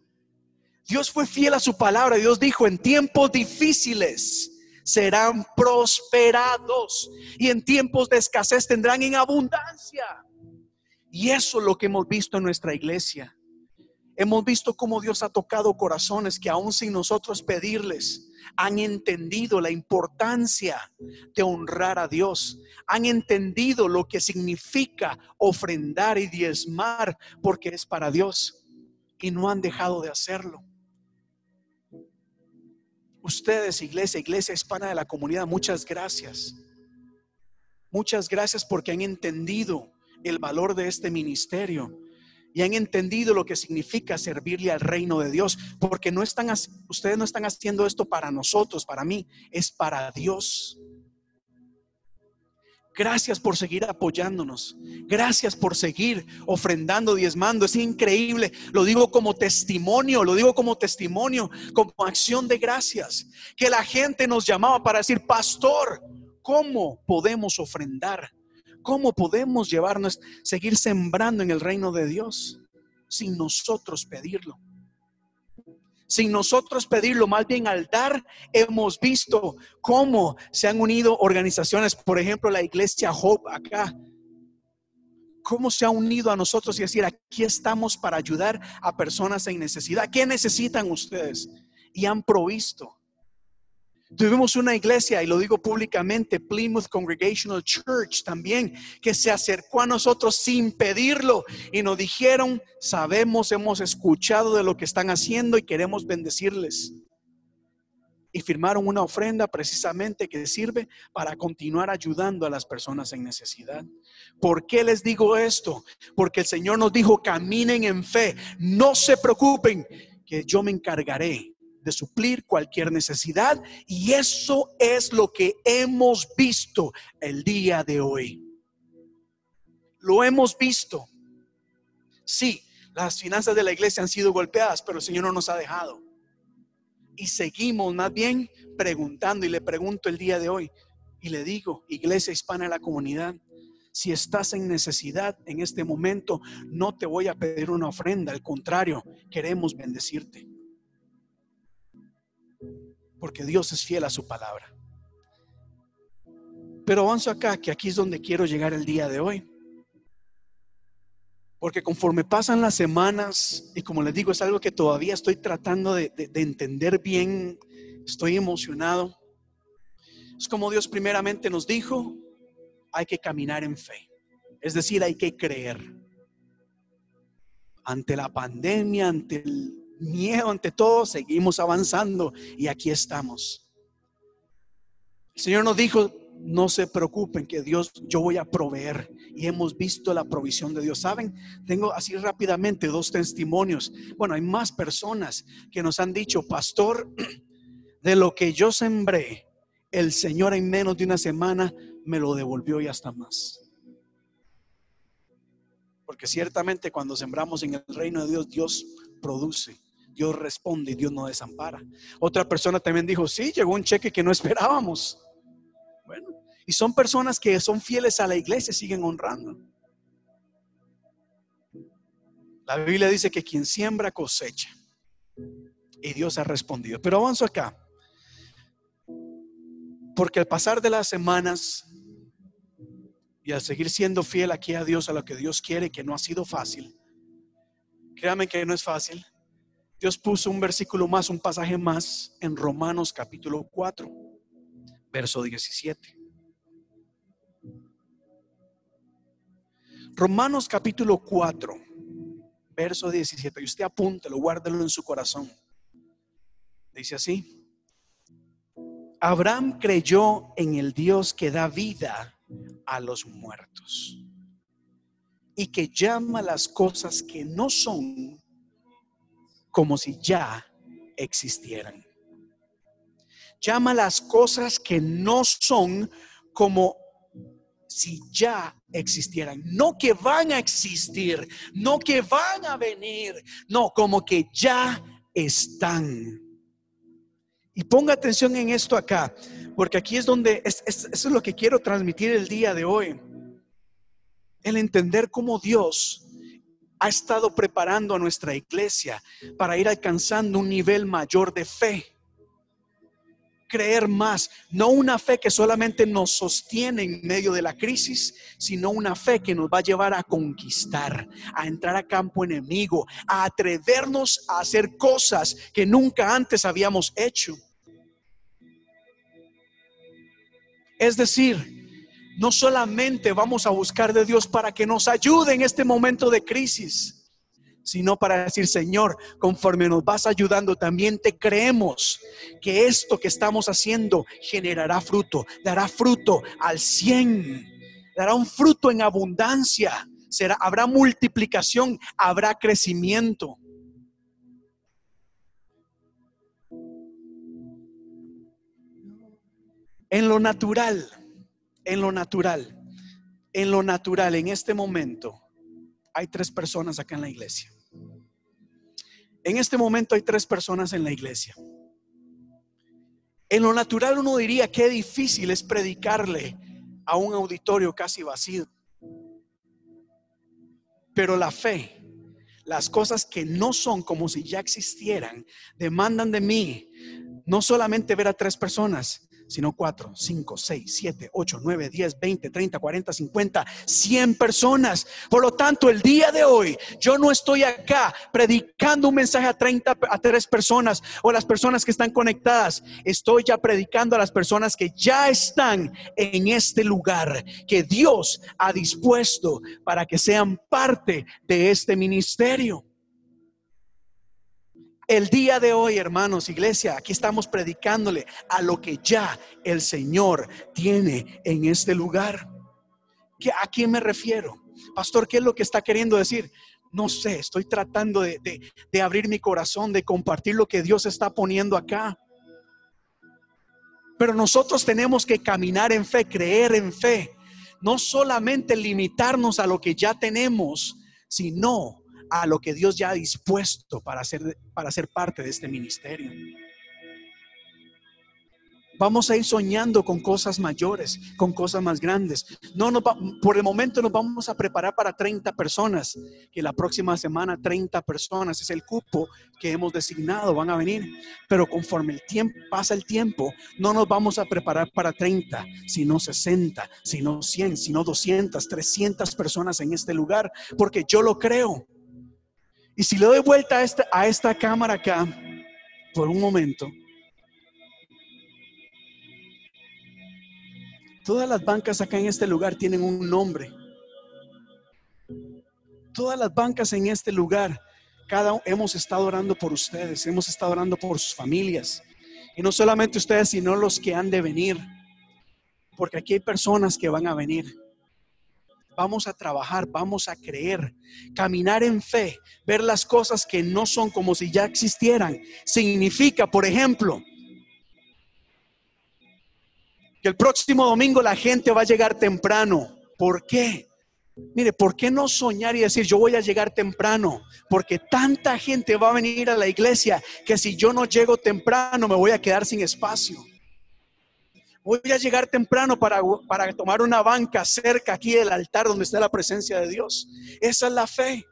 Dios fue fiel a su palabra. Dios dijo, en tiempos difíciles serán prosperados y en tiempos de escasez tendrán en abundancia. Y eso es lo que hemos visto en nuestra iglesia. Hemos visto cómo Dios ha tocado corazones que aún sin nosotros pedirles, han entendido la importancia de honrar a Dios. Han entendido lo que significa ofrendar y diezmar porque es para Dios. Y no han dejado de hacerlo. Ustedes, iglesia, iglesia hispana de la comunidad, muchas gracias. Muchas gracias porque han entendido el valor de este ministerio y han entendido lo que significa servirle al reino de Dios, porque no están ustedes no están haciendo esto para nosotros, para mí, es para Dios. Gracias por seguir apoyándonos. Gracias por seguir ofrendando, diezmando. Es increíble. Lo digo como testimonio, lo digo como testimonio, como acción de gracias. Que la gente nos llamaba para decir, pastor, ¿cómo podemos ofrendar? ¿Cómo podemos llevarnos, seguir sembrando en el reino de Dios sin nosotros pedirlo? Sin nosotros pedirlo, más bien al dar, hemos visto cómo se han unido organizaciones, por ejemplo, la iglesia Hope acá, cómo se ha unido a nosotros y decir, aquí estamos para ayudar a personas en necesidad. ¿Qué necesitan ustedes? Y han provisto. Tuvimos una iglesia, y lo digo públicamente, Plymouth Congregational Church también, que se acercó a nosotros sin pedirlo y nos dijeron, sabemos, hemos escuchado de lo que están haciendo y queremos bendecirles. Y firmaron una ofrenda precisamente que sirve para continuar ayudando a las personas en necesidad. ¿Por qué les digo esto? Porque el Señor nos dijo, caminen en fe, no se preocupen, que yo me encargaré de suplir cualquier necesidad y eso es lo que hemos visto el día de hoy. Lo hemos visto. Sí, las finanzas de la iglesia han sido golpeadas, pero el Señor no nos ha dejado. Y seguimos más bien preguntando y le pregunto el día de hoy y le digo, iglesia hispana de la comunidad, si estás en necesidad en este momento, no te voy a pedir una ofrenda, al contrario, queremos bendecirte porque Dios es fiel a su palabra. Pero avanzo acá, que aquí es donde quiero llegar el día de hoy. Porque conforme pasan las semanas, y como les digo, es algo que todavía estoy tratando de, entender bien, estoy emocionado. Es como Dios primeramente nos dijo, hay que caminar en fe. Es decir, hay que creer. Ante la pandemia, ante el miedo, ante todo, seguimos avanzando y aquí estamos. El Señor nos dijo, no se preocupen que Dios, yo voy a proveer. Y hemos visto la provisión de Dios. Saben, tengo así rápidamente dos testimonios. Bueno, hay más personas que nos han dicho, pastor, de lo que yo sembré, el Señor en menos de una semana me lo devolvió y hasta más. Porque ciertamente cuando sembramos en el reino de Dios, Dios produce. Dios responde y Dios no desampara. Otra persona también dijo, sí, llegó un cheque que no esperábamos. Bueno, y son personas que son fieles a la iglesia, siguen honrando. La Biblia dice que quien siembra cosecha. Y Dios ha respondido. Pero avanzo acá. Porque al pasar de las semanas y al seguir siendo fiel aquí a Dios, a lo que Dios quiere, que no ha sido fácil, créame que no es fácil, Dios puso un versículo más, un pasaje más en Romanos capítulo 4, verso 17. Romanos capítulo 4, verso 17. Y usted apúntelo, guárdelo en su corazón. Dice así. Abraham creyó en el Dios que da vida a los muertos y que llama las cosas que no son como si ya existieran. Llama las cosas que no son como si ya existieran. No que van a existir, no que van a venir, no, como que ya están. Y ponga atención en esto acá, porque aquí es donde, eso es lo que quiero transmitir el día de hoy. El entender cómo Dios ha estado preparando a nuestra iglesia para ir alcanzando un nivel mayor de fe. Creer más, no una fe que solamente nos sostiene en medio de la crisis, sino una fe que nos va a llevar a conquistar, a entrar a campo enemigo, a atrevernos a hacer cosas que nunca antes habíamos hecho. Es decir, no solamente vamos a buscar de Dios para que nos ayude en este momento de crisis, sino para decir, Señor, conforme nos vas ayudando, también te creemos que esto que estamos haciendo generará fruto, dará fruto al cien, dará un fruto en abundancia, será, habrá multiplicación, habrá crecimiento. En lo natural, en lo natural, en lo natural, en este momento, hay tres personas acá en la iglesia. En este momento hay tres personas en la iglesia. En lo natural uno diría que difícil es predicarle a un auditorio casi vacío. Pero la fe, las cosas que no son como si ya existieran, demandan de mí no solamente ver a tres personas, sino 4, 5, 6, 7, 8, 9, 10, 20, 30, 40, 50, 100 personas. Por lo tanto, el día de hoy yo no estoy acá predicando un mensaje a 30, a 3 personas o las personas que están conectadas. Estoy ya predicando a las personas que ya están en este lugar que Dios ha dispuesto para que sean parte de este ministerio. El día de hoy, hermanos, iglesia, aquí estamos predicándole a lo que ya el Señor tiene en este lugar. ¿A quién me refiero? Pastor, ¿qué es lo que está queriendo decir? No sé, estoy tratando de, de abrir mi corazón, de compartir lo que Dios está poniendo acá. Pero nosotros tenemos que caminar en fe, creer en fe. No solamente limitarnos a lo que ya tenemos, sino a lo que Dios ya ha dispuesto para ser, para ser parte de este ministerio. Vamos a ir soñando con cosas mayores, con cosas más grandes. No nos por el momento nos vamos a preparar para 30 personas, que la próxima semana 30 personas es el cupo que hemos designado, van a venir. Pero conforme el tiempo pasa el tiempo, no nos vamos a preparar para 30, sino 60, sino 100, sino 200, 300 personas en este lugar, porque yo lo creo. Y si le doy vuelta a esta, a esta cámara acá, por un momento, Todas las bancas acá en este lugar tienen un nombre. Todas las bancas en este lugar, cada hemos estado orando por ustedes, hemos estado orando por sus familias. Y no solamente ustedes, sino los que han de venir. Porque aquí hay personas que van a venir. Vamos a trabajar, vamos a creer, caminar en fe, ver las cosas que no son como si ya existieran. Significa, por ejemplo, que el próximo domingo la gente va a llegar temprano. ¿Por qué? Mire, ¿por qué no soñar y decir, yo voy a llegar temprano? Porque tanta gente va a venir a la iglesia que si yo no llego temprano me voy a quedar sin espacio. Voy a llegar temprano para, para tomar una banca cerca aquí del altar donde está la presencia de Dios. Esa es la fe.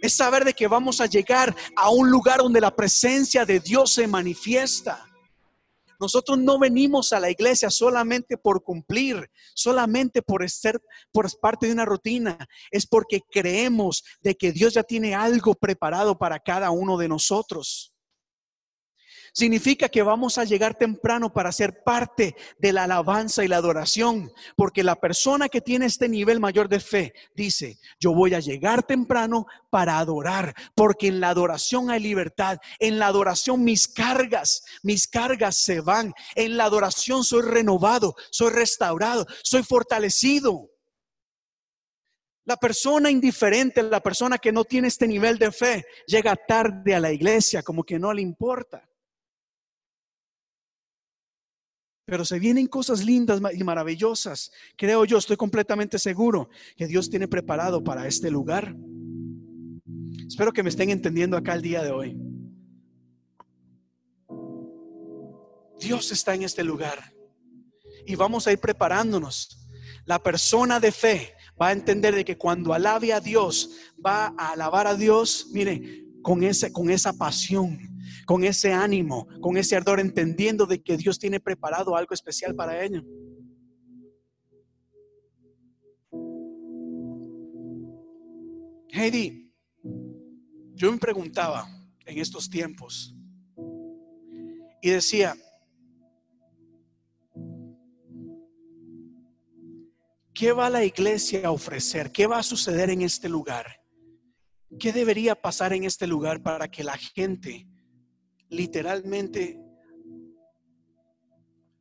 Es saber de que vamos a llegar a un lugar donde la presencia de Dios se manifiesta. Nosotros no venimos a la iglesia solamente por cumplir, solamente por ser por parte de una rutina. Es porque creemos de que Dios ya tiene algo preparado para cada uno de nosotros. Significa que vamos a llegar temprano para ser parte de la alabanza y la adoración, porque la persona que tiene este nivel mayor de fe dice, yo voy a llegar temprano para adorar, porque en la adoración hay libertad, en la adoración mis cargas, mis cargas se van, en la adoración soy renovado, soy restaurado, soy fortalecido. La persona indiferente, la persona que no tiene este nivel de fe, llega tarde a la iglesia como que no le importa. Pero se vienen cosas lindas y maravillosas. Creo yo, estoy completamente seguro que Dios tiene preparado para este lugar. Espero que me estén entendiendo acá el día de hoy. Dios está en este lugar y vamos a ir preparándonos. La persona de fe va a entender de que cuando alabe a Dios, va a alabar a Dios, mire, con, ese, con esa pasión, con ese ánimo, con ese ardor, entendiendo de que Dios tiene preparado algo especial para ella. Heidi, yo me preguntaba en estos tiempos y decía, ¿qué va la iglesia a ofrecer? ¿Qué va a suceder en este lugar? ¿Qué debería pasar en este lugar para que la gente literalmente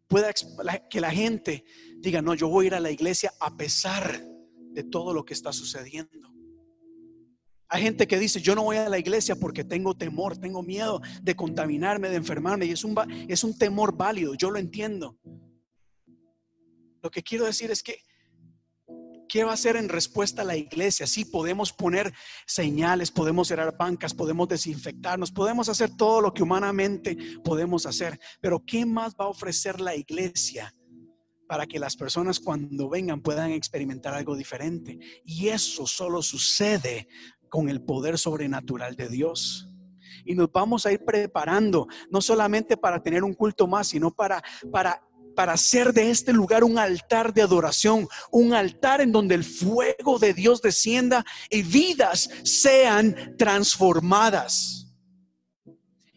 pueda que la gente diga, no, yo voy a ir a la iglesia a pesar de todo lo que está sucediendo. Hay gente que dice, yo no voy a la iglesia porque tengo temor, tengo miedo de contaminarme, de enfermarme, y es un, es un temor válido, yo lo entiendo. Lo que quiero decir es que ¿Qué va a hacer en respuesta a la iglesia? Sí, podemos poner señales, podemos cerrar bancas, podemos desinfectarnos, podemos hacer todo lo que humanamente podemos hacer, pero ¿qué más va a ofrecer la iglesia para que las personas cuando vengan puedan experimentar algo diferente? Y eso solo sucede con el poder sobrenatural de Dios y nos vamos a ir preparando, no solamente para tener un culto más, sino para, para para hacer de este lugar un altar de adoración, un altar en donde el fuego de Dios descienda y vidas sean transformadas.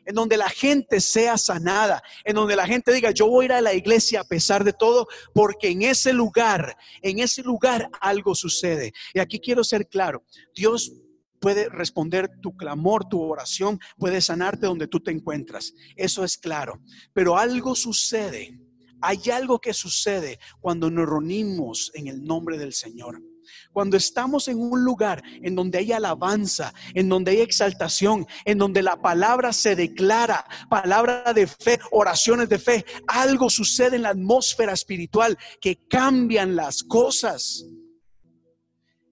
En donde la gente sea sanada, en donde la gente diga, yo voy a ir a la iglesia a pesar de todo, porque en ese lugar, en ese lugar algo sucede. Y aquí quiero ser claro, Dios puede responder tu clamor, tu oración, puede sanarte donde tú te encuentras. Eso es claro. Pero algo sucede hay algo que sucede cuando nos reunimos en el nombre del Señor. Cuando estamos en un lugar en donde hay alabanza, en donde hay exaltación, en donde la palabra se declara, palabra de fe, oraciones de fe, algo sucede en la atmósfera espiritual que cambian las cosas.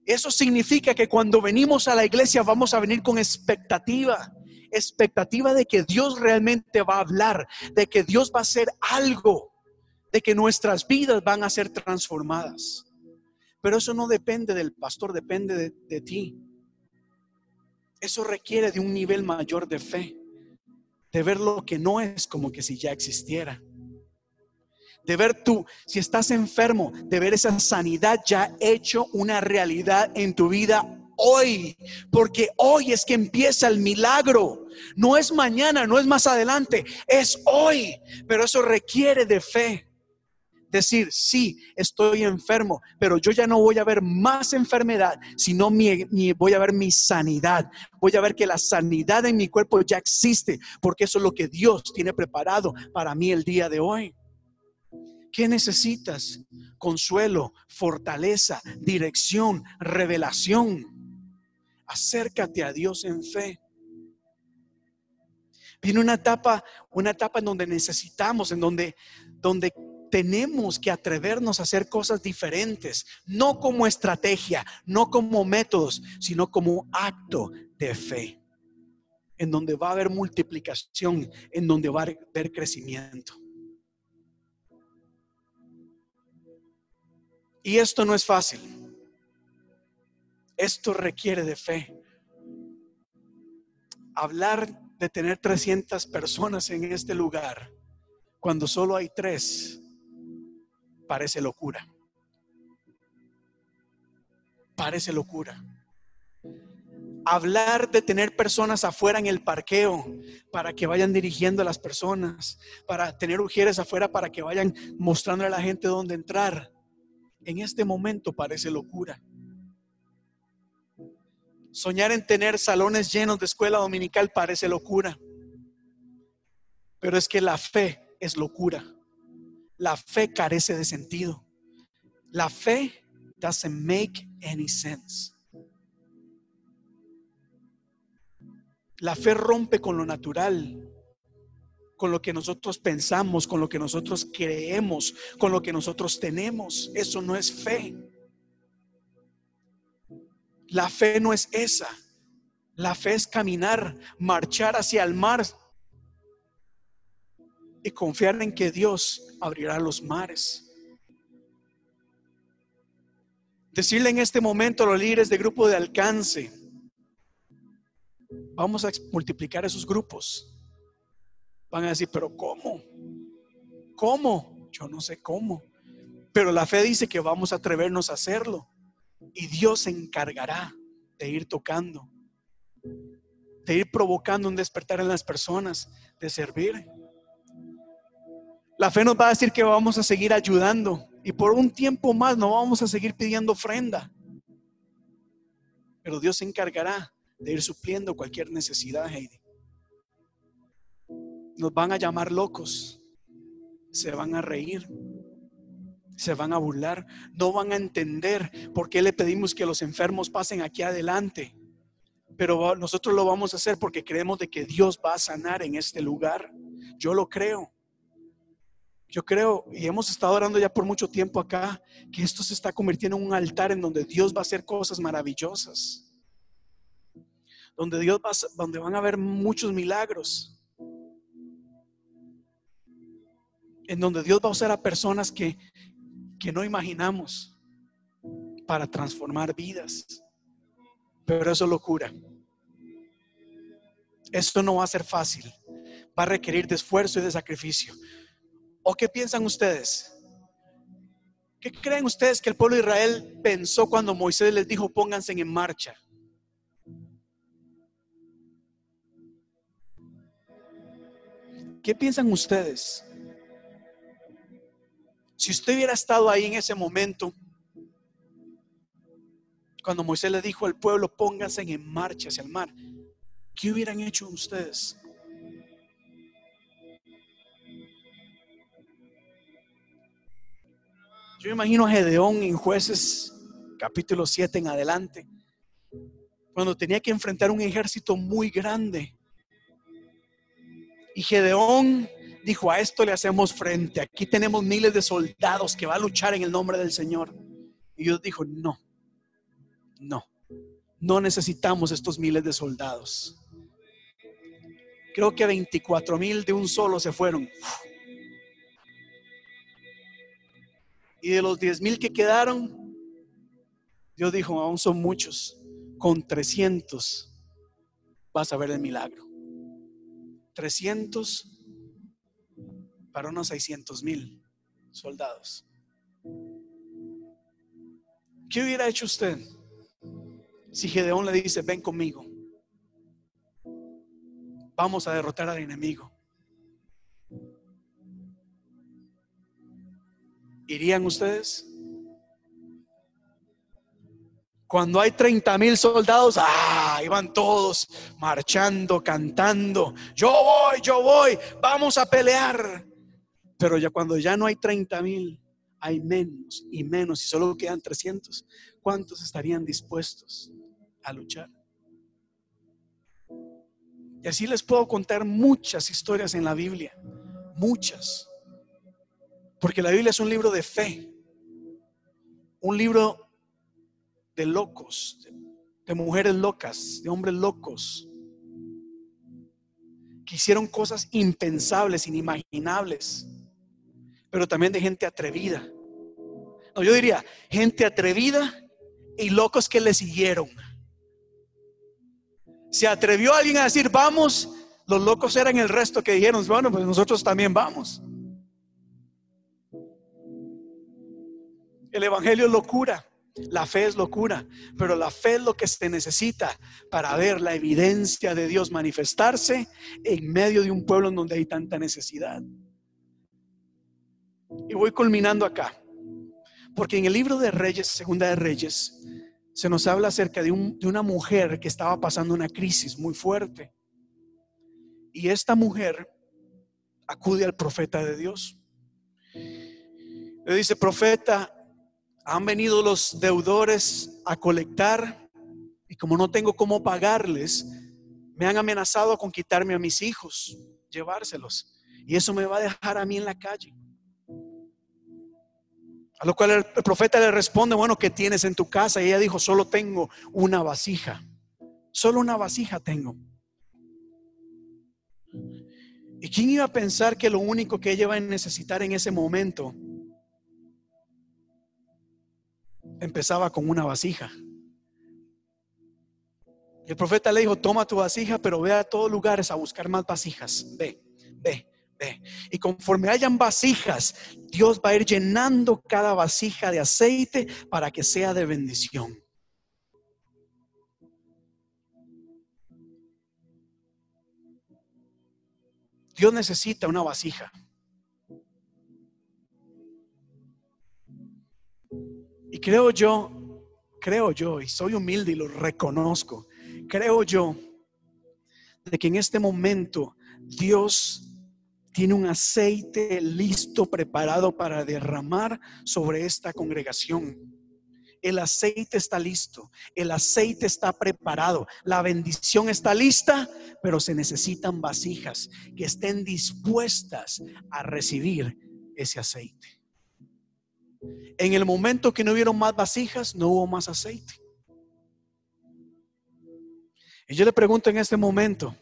Eso significa que cuando venimos a la iglesia vamos a venir con expectativa, expectativa de que Dios realmente va a hablar, de que Dios va a hacer algo de que nuestras vidas van a ser transformadas. Pero eso no depende del pastor, depende de, de, ti. Eso requiere de un nivel mayor de fe, de ver lo que no es como que si ya existiera. De ver tú, si estás enfermo, de ver esa sanidad ya hecho una realidad en tu vida hoy, porque hoy es que empieza el milagro. No es mañana, no es más adelante, es hoy, pero eso requiere de fe decir, sí, estoy enfermo, pero yo ya no voy a ver más enfermedad, sino mi, voy a ver mi sanidad. Voy a ver que la sanidad en mi cuerpo ya existe, porque eso es lo que Dios tiene preparado para mí el día de hoy. ¿Qué necesitas? Consuelo, fortaleza, dirección, revelación. Acércate a Dios en fe. Viene una etapa, una etapa en donde necesitamos, en donde, donde tenemos que atrevernos a hacer cosas diferentes, no como estrategia, no como métodos, sino como acto de fe, en donde va a haber multiplicación, en donde va a haber crecimiento. Y esto no es fácil. Esto requiere de fe. Hablar de tener 300 personas en este lugar cuando solo hay tres parece locura. Parece locura. Hablar de tener personas afuera en el parqueo para que vayan dirigiendo a las personas, para tener ujieres afuera para que vayan mostrando a la gente dónde entrar. En este momento parece locura. Soñar en tener salones llenos de escuela dominical parece locura. Pero es que la fe es locura. La fe carece de sentido. La fe doesn't make any sense. La fe rompe con lo natural, con lo que nosotros pensamos, con lo que nosotros creemos, con lo que nosotros tenemos. Eso no es fe. La fe no es esa. La fe es caminar, marchar hacia el mar y confiar en que Dios abrirá los mares. Decirle en este momento a los líderes de grupo de alcance, vamos a multiplicar esos grupos. Van a decir, pero ¿cómo? ¿Cómo? Yo no sé cómo. Pero la fe dice que vamos a atrevernos a hacerlo. Y Dios se encargará de ir tocando, de ir provocando un despertar en las personas, de servir. La fe nos va a decir que vamos a seguir ayudando y por un tiempo más no vamos a seguir pidiendo ofrenda. Pero Dios se encargará de ir supliendo cualquier necesidad, Heidi. Nos van a llamar locos, se van a reír, se van a burlar, no van a entender por qué le pedimos que los enfermos pasen aquí adelante. Pero nosotros lo vamos a hacer porque creemos de que Dios va a sanar en este lugar. Yo lo creo. Yo creo, y hemos estado orando ya por mucho tiempo acá, que esto se está convirtiendo en un altar en donde Dios va a hacer cosas maravillosas. Donde Dios va, donde van a haber muchos milagros. En donde Dios va a usar a personas que, que no imaginamos para transformar vidas. Pero eso es locura. Esto no va a ser fácil. Va a requerir de esfuerzo y de sacrificio. ¿O qué piensan ustedes? ¿Qué creen ustedes que el pueblo de Israel pensó cuando Moisés les dijo pónganse en marcha? ¿Qué piensan ustedes? Si usted hubiera estado ahí en ese momento, cuando Moisés le dijo al pueblo pónganse en marcha hacia el mar, ¿qué hubieran hecho ustedes? Yo imagino a Gedeón en jueces capítulo 7 en adelante, cuando tenía que enfrentar un ejército muy grande. Y Gedeón dijo, a esto le hacemos frente, aquí tenemos miles de soldados que va a luchar en el nombre del Señor. Y Dios dijo, no, no, no necesitamos estos miles de soldados. Creo que 24 mil de un solo se fueron. Y de los 10 mil que quedaron, Dios dijo, aún son muchos. Con 300 vas a ver el milagro. 300 para unos 600 mil soldados. ¿Qué hubiera hecho usted si Gedeón le dice, ven conmigo? Vamos a derrotar al enemigo. ¿Irían ustedes? Cuando hay 30 mil soldados, ah, iban todos marchando, cantando. Yo voy, yo voy, vamos a pelear. Pero ya cuando ya no hay 30 mil, hay menos y menos y solo quedan 300. ¿Cuántos estarían dispuestos a luchar? Y así les puedo contar muchas historias en la Biblia, muchas. Porque la Biblia es un libro de fe, un libro de locos, de mujeres locas, de hombres locos, que hicieron cosas impensables, inimaginables, pero también de gente atrevida. No, yo diría, gente atrevida y locos que le siguieron. Se atrevió alguien a decir, vamos, los locos eran el resto que dijeron, bueno, pues nosotros también vamos. El Evangelio es locura. La fe es locura, pero la fe es lo que se necesita para ver la evidencia de Dios manifestarse en medio de un pueblo en donde hay tanta necesidad. Y voy culminando acá, porque en el libro de Reyes, Segunda de Reyes, se nos habla acerca de, de una mujer que estaba pasando una crisis muy fuerte. Y esta mujer acude al profeta de Dios. Le dice, profeta, han venido los deudores a colectar y como no tengo cómo pagarles, me han amenazado con quitarme a mis hijos, llevárselos. Y eso me va a dejar a mí en la calle. A lo cual el, profeta le responde, bueno, ¿qué tienes en tu casa? Y ella dijo, solo tengo una vasija. Solo una vasija tengo. ¿Y quién iba a pensar que lo único que ella va a necesitar en ese momento empezaba con una vasija. Y el profeta le dijo, toma tu vasija, pero ve a todos lugares a buscar más vasijas. Ve, ve, ve. Y conforme hayan vasijas, Dios va a ir llenando cada vasija de aceite para que sea de bendición. Dios necesita una vasija. Y creo yo, creo yo, y soy humilde y lo reconozco, creo yo de que en este momento Dios tiene un aceite listo, preparado para derramar sobre esta congregación. El aceite está listo, el aceite está preparado, la bendición está lista, pero se necesitan vasijas que estén dispuestas a recibir ese aceite. En el momento que no hubieron más vasijas, no hubo más aceite. Y yo le pregunto en este momento,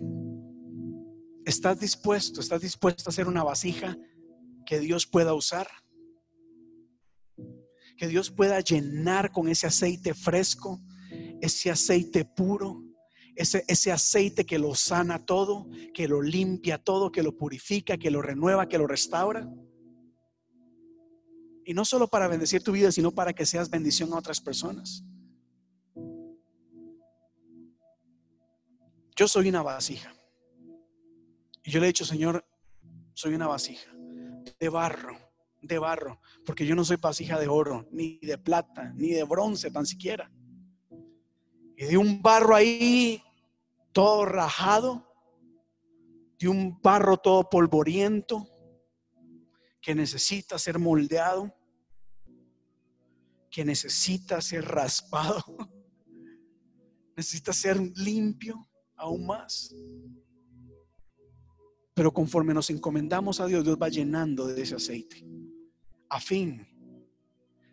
¿estás dispuesto, estás dispuesto a hacer una vasija que Dios pueda usar? Que Dios pueda llenar con ese aceite fresco, ese aceite puro, ese, ese aceite que lo sana todo, que lo limpia todo, que lo purifica, que lo renueva, que lo restaura. Y no solo para bendecir tu vida, sino para que seas bendición a otras personas. Yo soy una vasija. Y yo le he dicho, Señor, soy una vasija de barro, de barro, porque yo no soy vasija de oro, ni de plata, ni de bronce tan siquiera. Y de un barro ahí todo rajado, de un barro todo polvoriento que necesita ser moldeado que necesita ser raspado, necesita ser limpio aún más. Pero conforme nos encomendamos a Dios, Dios va llenando de ese aceite, a fin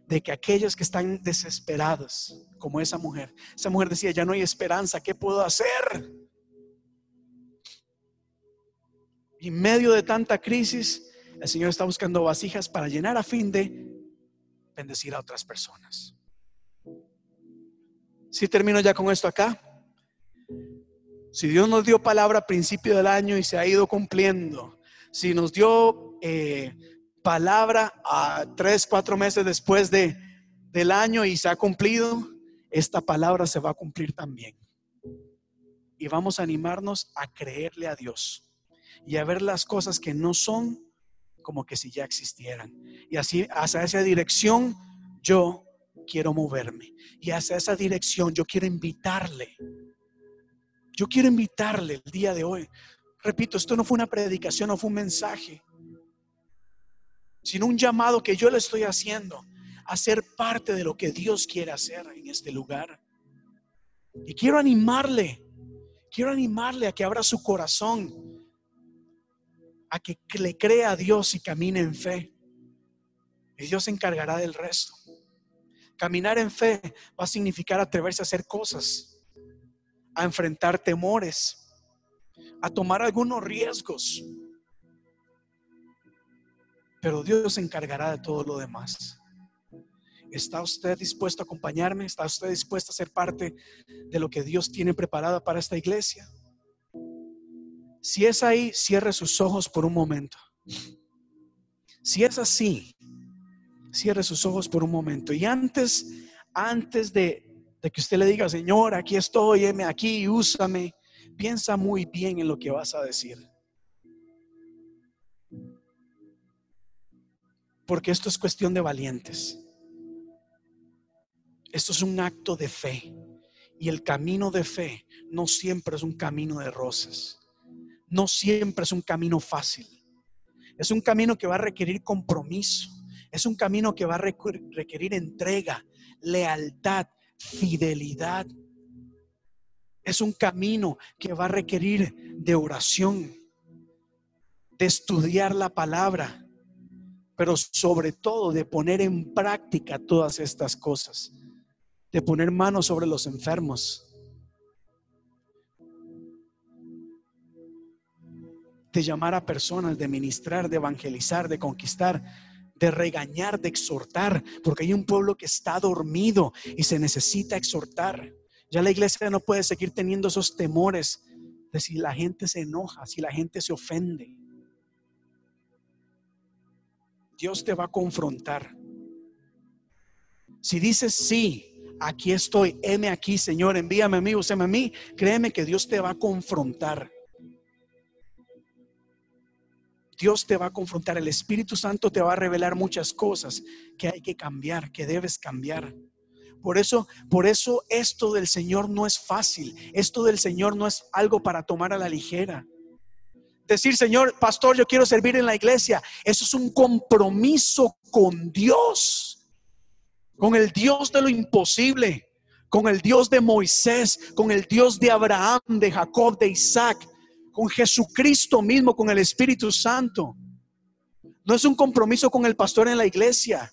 de que aquellos que están desesperados, como esa mujer, esa mujer decía, ya no hay esperanza, ¿qué puedo hacer? Y en medio de tanta crisis, el Señor está buscando vasijas para llenar a fin de bendecir a otras personas. Si termino ya con esto acá. Si Dios nos dio palabra a principio del año y se ha ido cumpliendo, si nos dio eh, palabra a tres, cuatro meses después de, del año y se ha cumplido, esta palabra se va a cumplir también. Y vamos a animarnos a creerle a Dios y a ver las cosas que no son como que si ya existieran. Y así, hacia esa dirección, yo quiero moverme. Y hacia esa dirección, yo quiero invitarle. Yo quiero invitarle el día de hoy. Repito, esto no fue una predicación, no fue un mensaje, sino un llamado que yo le estoy haciendo a ser parte de lo que Dios quiere hacer en este lugar. Y quiero animarle, quiero animarle a que abra su corazón, a que le crea a Dios y camine en fe. Y Dios se encargará del resto. Caminar en fe va a significar atreverse a hacer cosas, a enfrentar temores, a tomar algunos riesgos. Pero Dios se encargará de todo lo demás. ¿Está usted dispuesto a acompañarme? ¿Está usted dispuesto a ser parte de lo que Dios tiene preparado para esta iglesia? Si es ahí, cierre sus ojos por un momento. Si es así, cierre sus ojos por un momento. Y antes, antes de, de que usted le diga, Señor, aquí estoy, heme aquí, úsame, piensa muy bien en lo que vas a decir. Porque esto es cuestión de valientes. Esto es un acto de fe. Y el camino de fe no siempre es un camino de rosas. No siempre es un camino fácil. Es un camino que va a requerir compromiso. Es un camino que va a requerir entrega, lealtad, fidelidad. Es un camino que va a requerir de oración, de estudiar la palabra, pero sobre todo de poner en práctica todas estas cosas de poner manos sobre los enfermos, de llamar a personas, de ministrar, de evangelizar, de conquistar, de regañar, de exhortar, porque hay un pueblo que está dormido y se necesita exhortar. Ya la iglesia no puede seguir teniendo esos temores de si la gente se enoja, si la gente se ofende. Dios te va a confrontar. Si dices sí, aquí estoy, heme aquí, Señor, envíame a mí, úsame a mí, créeme que Dios te va a confrontar. Dios te va a confrontar, el Espíritu Santo te va a revelar muchas cosas que hay que cambiar, que debes cambiar. Por eso, por eso esto del Señor no es fácil. Esto del Señor no es algo para tomar a la ligera. Decir, Señor, pastor, yo quiero servir en la iglesia. Eso es un compromiso con Dios con el Dios de lo imposible, con el Dios de Moisés, con el Dios de Abraham, de Jacob, de Isaac, con Jesucristo mismo, con el Espíritu Santo. No es un compromiso con el pastor en la iglesia,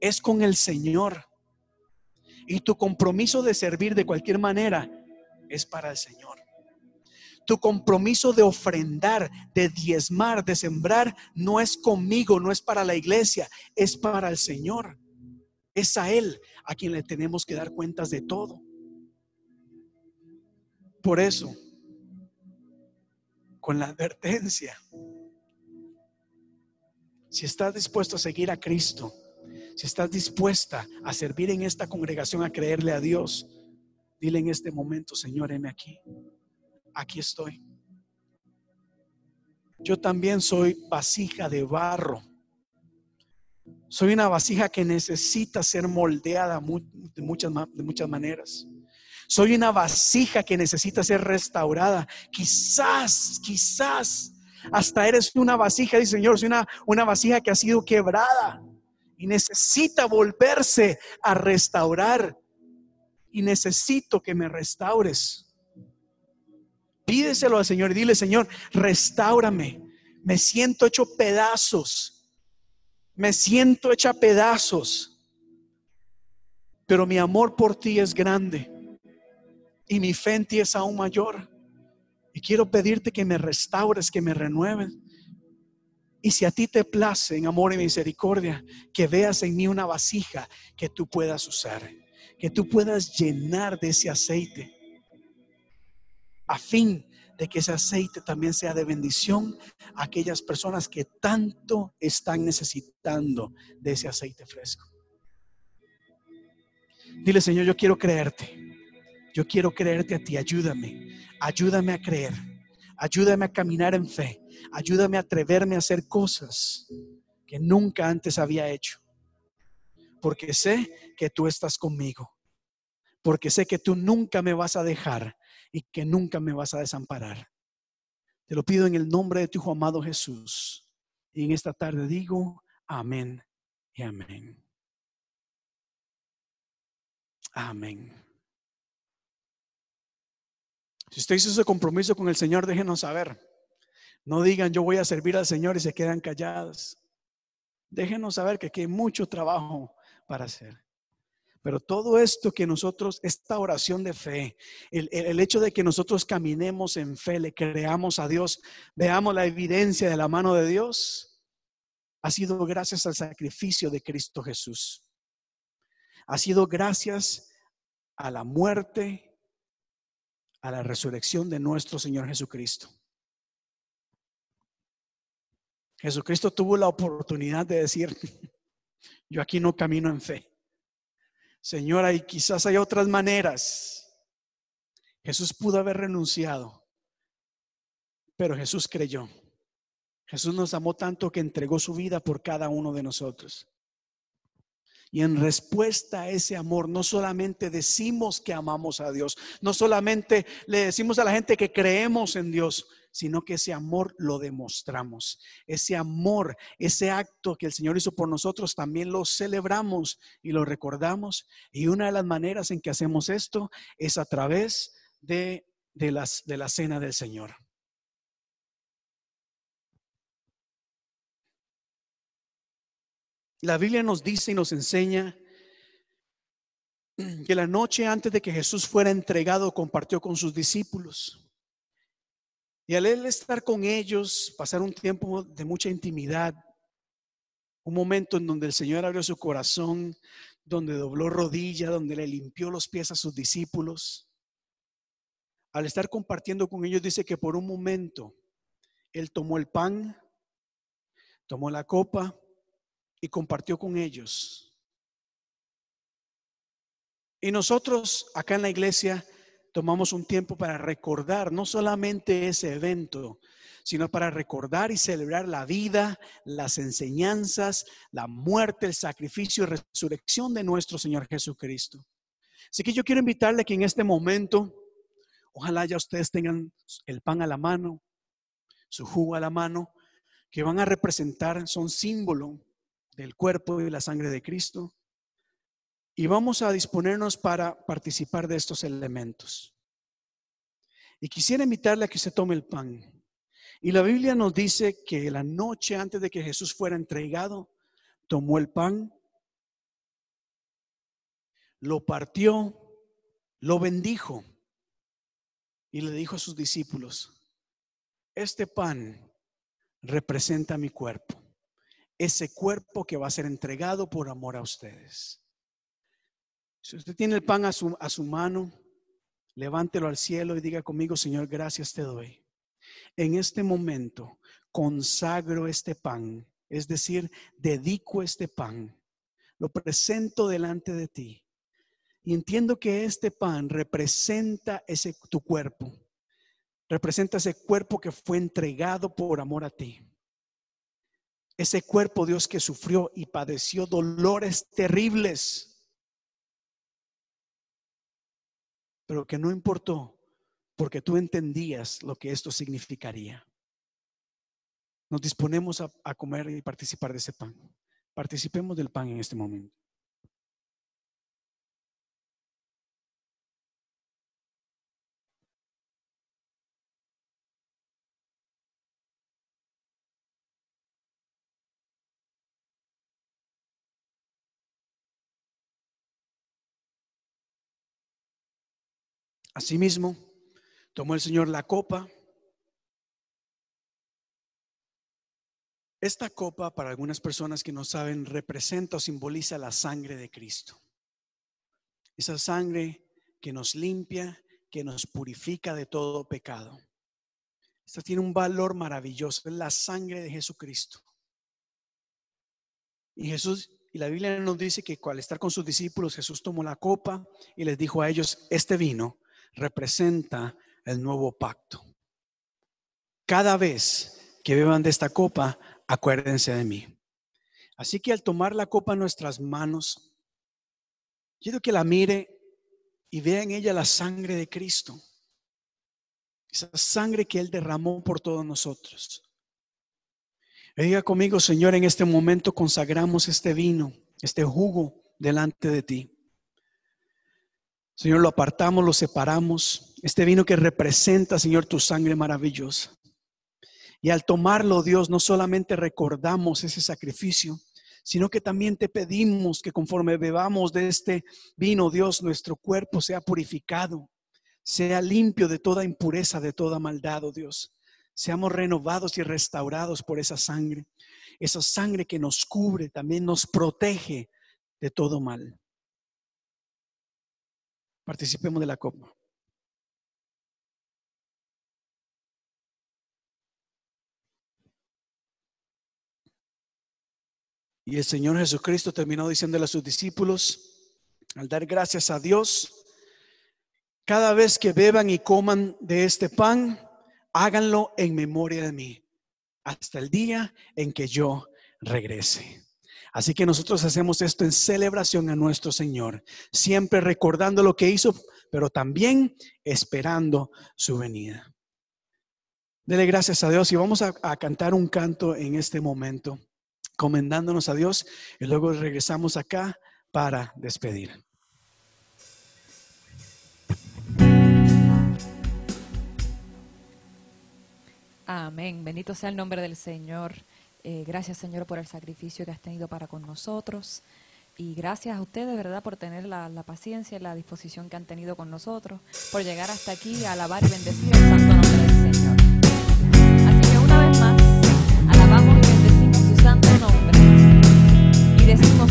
es con el Señor. Y tu compromiso de servir de cualquier manera es para el Señor. Tu compromiso de ofrendar, de diezmar, de sembrar, no es conmigo, no es para la iglesia, es para el Señor. Es a Él a quien le tenemos que dar cuentas de todo. Por eso, con la advertencia, si estás dispuesto a seguir a Cristo, si estás dispuesta a servir en esta congregación, a creerle a Dios, dile en este momento, Señor, heme aquí aquí estoy. Yo también soy vasija de barro. Soy una vasija que necesita ser moldeada de muchas, de muchas maneras. Soy una vasija que necesita ser restaurada. Quizás, quizás, hasta eres una vasija, dice Señor, soy una, una vasija que ha sido quebrada y necesita volverse a restaurar. Y necesito que me restaures. Pídeselo al Señor y dile, Señor, restaurame. Me siento hecho pedazos. Me siento hecha pedazos. Pero mi amor por ti es grande. Y mi fe en ti es aún mayor. Y quiero pedirte que me restaures, que me renueves. Y si a ti te place en amor y misericordia, que veas en mí una vasija que tú puedas usar, que tú puedas llenar de ese aceite a fin de que ese aceite también sea de bendición a aquellas personas que tanto están necesitando de ese aceite fresco. Dile, Señor, yo quiero creerte. Yo quiero creerte a ti. Ayúdame. Ayúdame a creer. Ayúdame a caminar en fe. Ayúdame a atreverme a hacer cosas que nunca antes había hecho. Porque sé que tú estás conmigo. Porque sé que tú nunca me vas a dejar y que nunca me vas a desamparar. Te lo pido en el nombre de tu hijo amado Jesús. Y en esta tarde digo, amén y amén. Amén. Si usted hizo ese compromiso con el Señor, déjenos saber. No digan yo voy a servir al Señor y se quedan callados. Déjenos saber que aquí hay mucho trabajo para hacer. Pero todo esto que nosotros, esta oración de fe, el, el, hecho de que nosotros caminemos en fe, le creamos a Dios, veamos la evidencia de la mano de Dios, ha sido gracias al sacrificio de Cristo Jesús. Ha sido gracias a la muerte a la resurrección de nuestro Señor Jesucristo. Jesucristo tuvo la oportunidad de decir, yo aquí no camino en fe. Señora, y quizás hay otras maneras. Jesús pudo haber renunciado, pero Jesús creyó. Jesús nos amó tanto que entregó su vida por cada uno de nosotros. Y en respuesta a ese amor, no solamente decimos que amamos a Dios, no solamente le decimos a la gente que creemos en Dios, sino que ese amor lo demostramos. Ese amor, ese acto que el Señor hizo por nosotros, también lo celebramos y lo recordamos. Y una de las maneras en que hacemos esto es a través de, de, las, de la cena del Señor. La Biblia nos dice y nos enseña que la noche antes de que Jesús fuera entregado compartió con sus discípulos. Y al él estar con ellos, pasar un tiempo de mucha intimidad, un momento en donde el Señor abrió su corazón, donde dobló rodilla, donde le limpió los pies a sus discípulos. Al estar compartiendo con ellos, dice que por un momento Él tomó el pan, tomó la copa y compartió con ellos. Y nosotros acá en la iglesia tomamos un tiempo para recordar no solamente ese evento, sino para recordar y celebrar la vida, las enseñanzas, la muerte, el sacrificio y resurrección de nuestro Señor Jesucristo. Así que yo quiero invitarle que en este momento, ojalá ya ustedes tengan el pan a la mano, su jugo a la mano, que van a representar, son símbolo del cuerpo y la sangre de Cristo. Y vamos a disponernos para participar de estos elementos. Y quisiera invitarle a que se tome el pan. Y la Biblia nos dice que la noche antes de que Jesús fuera entregado, tomó el pan, lo partió, lo bendijo y le dijo a sus discípulos, este pan representa mi cuerpo ese cuerpo que va a ser entregado por amor a ustedes. Si usted tiene el pan a su, a su mano, levántelo al cielo y diga conmigo, Señor, gracias te doy. En este momento consagro este pan, es decir, dedico este pan, lo presento delante de ti. Y entiendo que este pan representa ese tu cuerpo, representa ese cuerpo que fue entregado por amor a ti. Ese cuerpo, Dios, que sufrió y padeció dolores terribles, pero que no importó porque tú entendías lo que esto significaría. Nos disponemos a, comer y participar de ese pan. Participemos del pan en este momento. Asimismo, tomó el Señor la copa. Esta copa, para algunas personas que no saben, representa o simboliza la sangre de Cristo. Esa sangre que nos limpia, que nos purifica de todo pecado. Esta tiene un valor maravilloso, es la sangre de Jesucristo. Y Jesús, y la Biblia nos dice que al estar con sus discípulos, Jesús tomó la copa y les dijo a ellos, este vino representa el nuevo pacto. cada vez que beban de esta copa, acuérdense de mí. Así que al tomar la copa en nuestras manos, quiero que la mire y vea en ella la sangre de Cristo. Esa sangre que Él derramó por todos nosotros. diga conmigo, Señor, en este momento consagramos este vino, este jugo delante de ti. Señor, lo apartamos, lo separamos. Este vino que representa, Señor, tu sangre maravillosa. Y al tomarlo, Dios, no solamente recordamos ese sacrificio, sino que también te pedimos que conforme bebamos de este vino, Dios, nuestro cuerpo sea purificado, sea limpio de toda impureza, de toda maldad, oh Dios. Seamos renovados y restaurados por esa sangre. Esa sangre que nos cubre, también nos protege de todo mal. Participemos de la copa. Y el Señor Jesucristo terminó diciéndole a sus discípulos, al dar gracias a Dios, cada vez que beban y coman de este pan, háganlo en memoria de mí, hasta el día en que yo regrese. Así que nosotros hacemos esto en celebración a nuestro Señor, siempre recordando lo que hizo, pero también esperando su venida. Dele gracias a Dios y vamos a, a cantar un canto en este momento comendándonos a Dios y luego regresamos acá para despedir. Amén. Bendito sea el nombre del Señor. Eh, gracias, Señor, por el sacrificio que has tenido para con nosotros. Y gracias a ustedes, ¿verdad?, por tener la, la paciencia y la disposición que han tenido con nosotros, por llegar hasta aquí a alabar y bendecir el santo nombre del Señor. Así que una vez más, alabamos y bendecimos su santo nombre. Y decimos,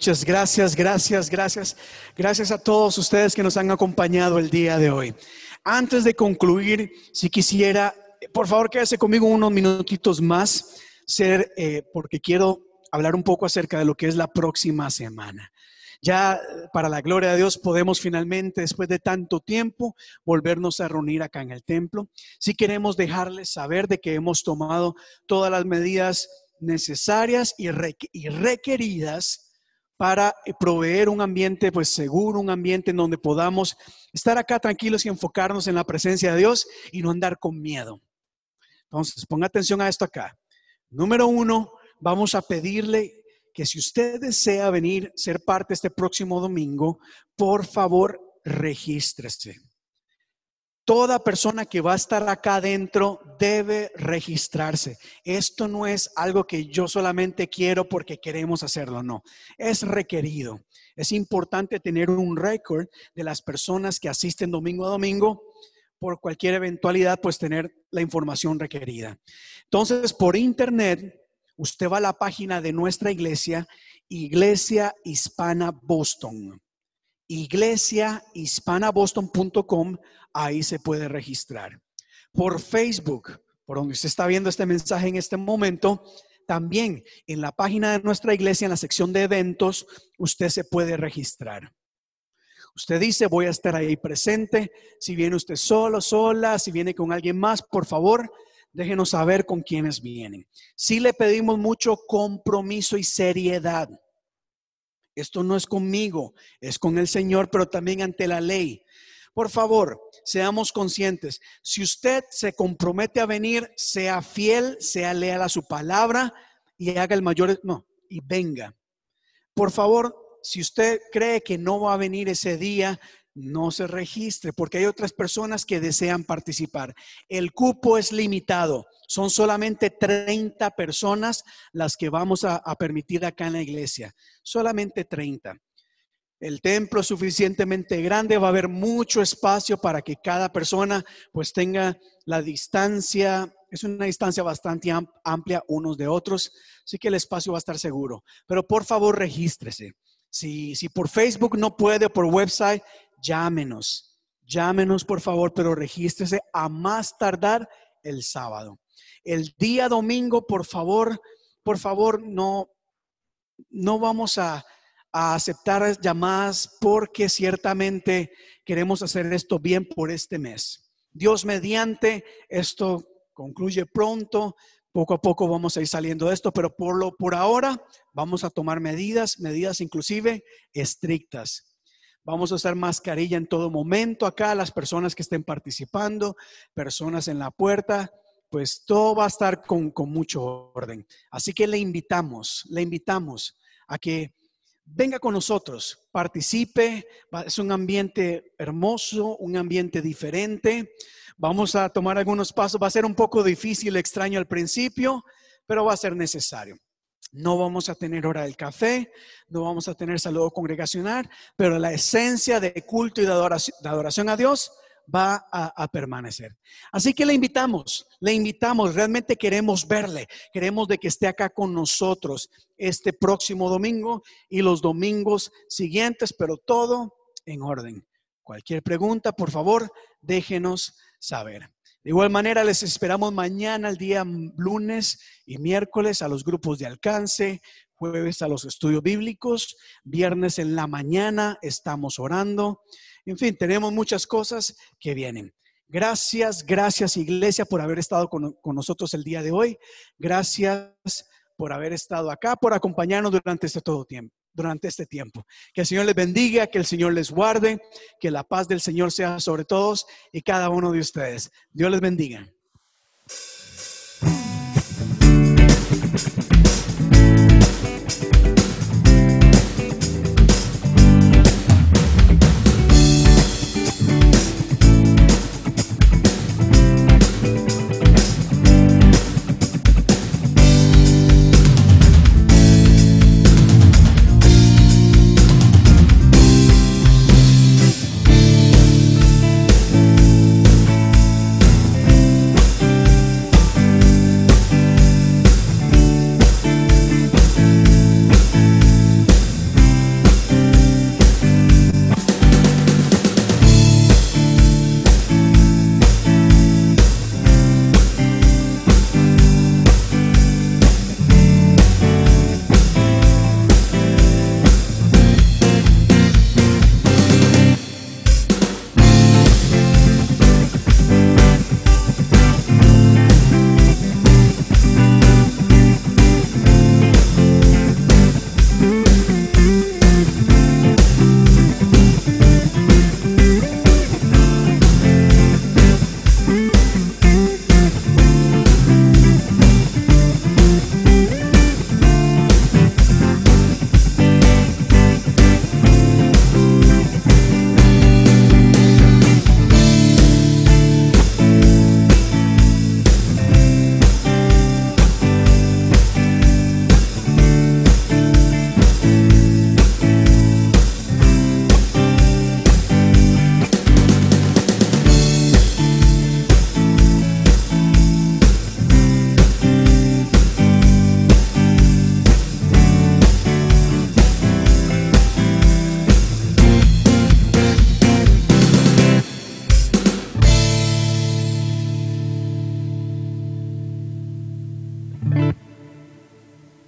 Muchas gracias, gracias, gracias. Gracias a todos ustedes que nos han acompañado el día de hoy. Antes de concluir, si quisiera, por favor, quédese conmigo unos minutitos más, ser, eh, porque quiero hablar un poco acerca de lo que es la próxima semana. Ya para la gloria de Dios podemos finalmente, después de tanto tiempo, volvernos a reunir acá en el templo. Si queremos dejarles saber de que hemos tomado todas las medidas necesarias y requeridas para eh, proveer un ambiente pues seguro, un ambiente en donde podamos estar acá tranquilos y enfocarnos en la presencia de Dios y no andar con miedo. Entonces, ponga atención a esto acá. Número uno, vamos a pedirle que si usted desea venir, ser parte este próximo domingo, por favor, regístrese. Toda persona que va a estar acá adentro debe registrarse. Esto no es algo que yo solamente quiero porque queremos hacerlo, no. Es requerido. Es importante tener un récord de las personas que asisten domingo a domingo por cualquier eventualidad, pues tener la información requerida. Entonces, por internet, usted va a la página de nuestra iglesia, Iglesia Hispana Boston. Iglesiahispanaboston.com, ahí se puede registrar. Por Facebook, por donde usted está viendo este mensaje en este momento, también en la página de nuestra iglesia, en la sección de eventos, usted se puede registrar. Usted dice, voy a estar ahí presente. Si viene usted solo, sola, si viene con alguien más, por favor, déjenos saber con quiénes vienen. Si le pedimos mucho compromiso y seriedad. Esto no es conmigo, es con el Señor, pero también ante la ley. Por favor, seamos conscientes. Si usted se compromete a venir, sea fiel, sea leal a su palabra y haga el mayor, no, y venga. Por favor, si usted cree que no va a venir ese día, no se registre porque hay otras personas que desean participar. El cupo es limitado. Son solamente 30 personas las que vamos a, permitir acá en la iglesia. Solamente 30. El templo es suficientemente grande, va a haber mucho espacio para que cada persona pues tenga la distancia, es una distancia bastante amplia unos de otros, así que el espacio va a estar seguro. Pero por favor regístrese. Si, si por Facebook no puede, por website, llámenos, llámenos por favor, pero regístrese a más tardar el sábado. El día domingo, por favor, por favor, no, no vamos a, a aceptar llamadas porque ciertamente queremos hacer esto bien por este mes. Dios mediante, esto concluye pronto, poco a poco vamos a ir saliendo de esto, pero por, lo, por ahora vamos a tomar medidas, medidas inclusive estrictas. Vamos a usar mascarilla en todo momento acá, las personas que estén participando, personas en la puerta, pues todo va a estar con, con mucho orden. Así que le invitamos, le invitamos a que venga con nosotros, participe, es un ambiente hermoso, un ambiente diferente. Vamos a tomar algunos pasos, va a ser un poco difícil, extraño al principio, pero va a ser necesario. No vamos a tener hora del café, no vamos a tener saludo congregacional, pero la esencia de culto y de adoración, a Dios va a, permanecer. Así que le invitamos, le invitamos, realmente queremos verle, queremos de que esté acá con nosotros este próximo domingo y los domingos siguientes, pero todo en orden. Cualquier pregunta, por favor, déjenos saber. De igual manera, les esperamos mañana, el día lunes y miércoles, a los grupos de alcance, jueves a los estudios bíblicos, viernes en la mañana estamos orando. En fin, tenemos muchas cosas que vienen. Gracias, gracias Iglesia por haber estado con, con nosotros el día de hoy. Gracias por haber estado acá, por acompañarnos durante este todo tiempo durante este tiempo. Que el Señor les bendiga, que el Señor les guarde, que la paz del Señor sea sobre todos y cada uno de ustedes. Dios les bendiga.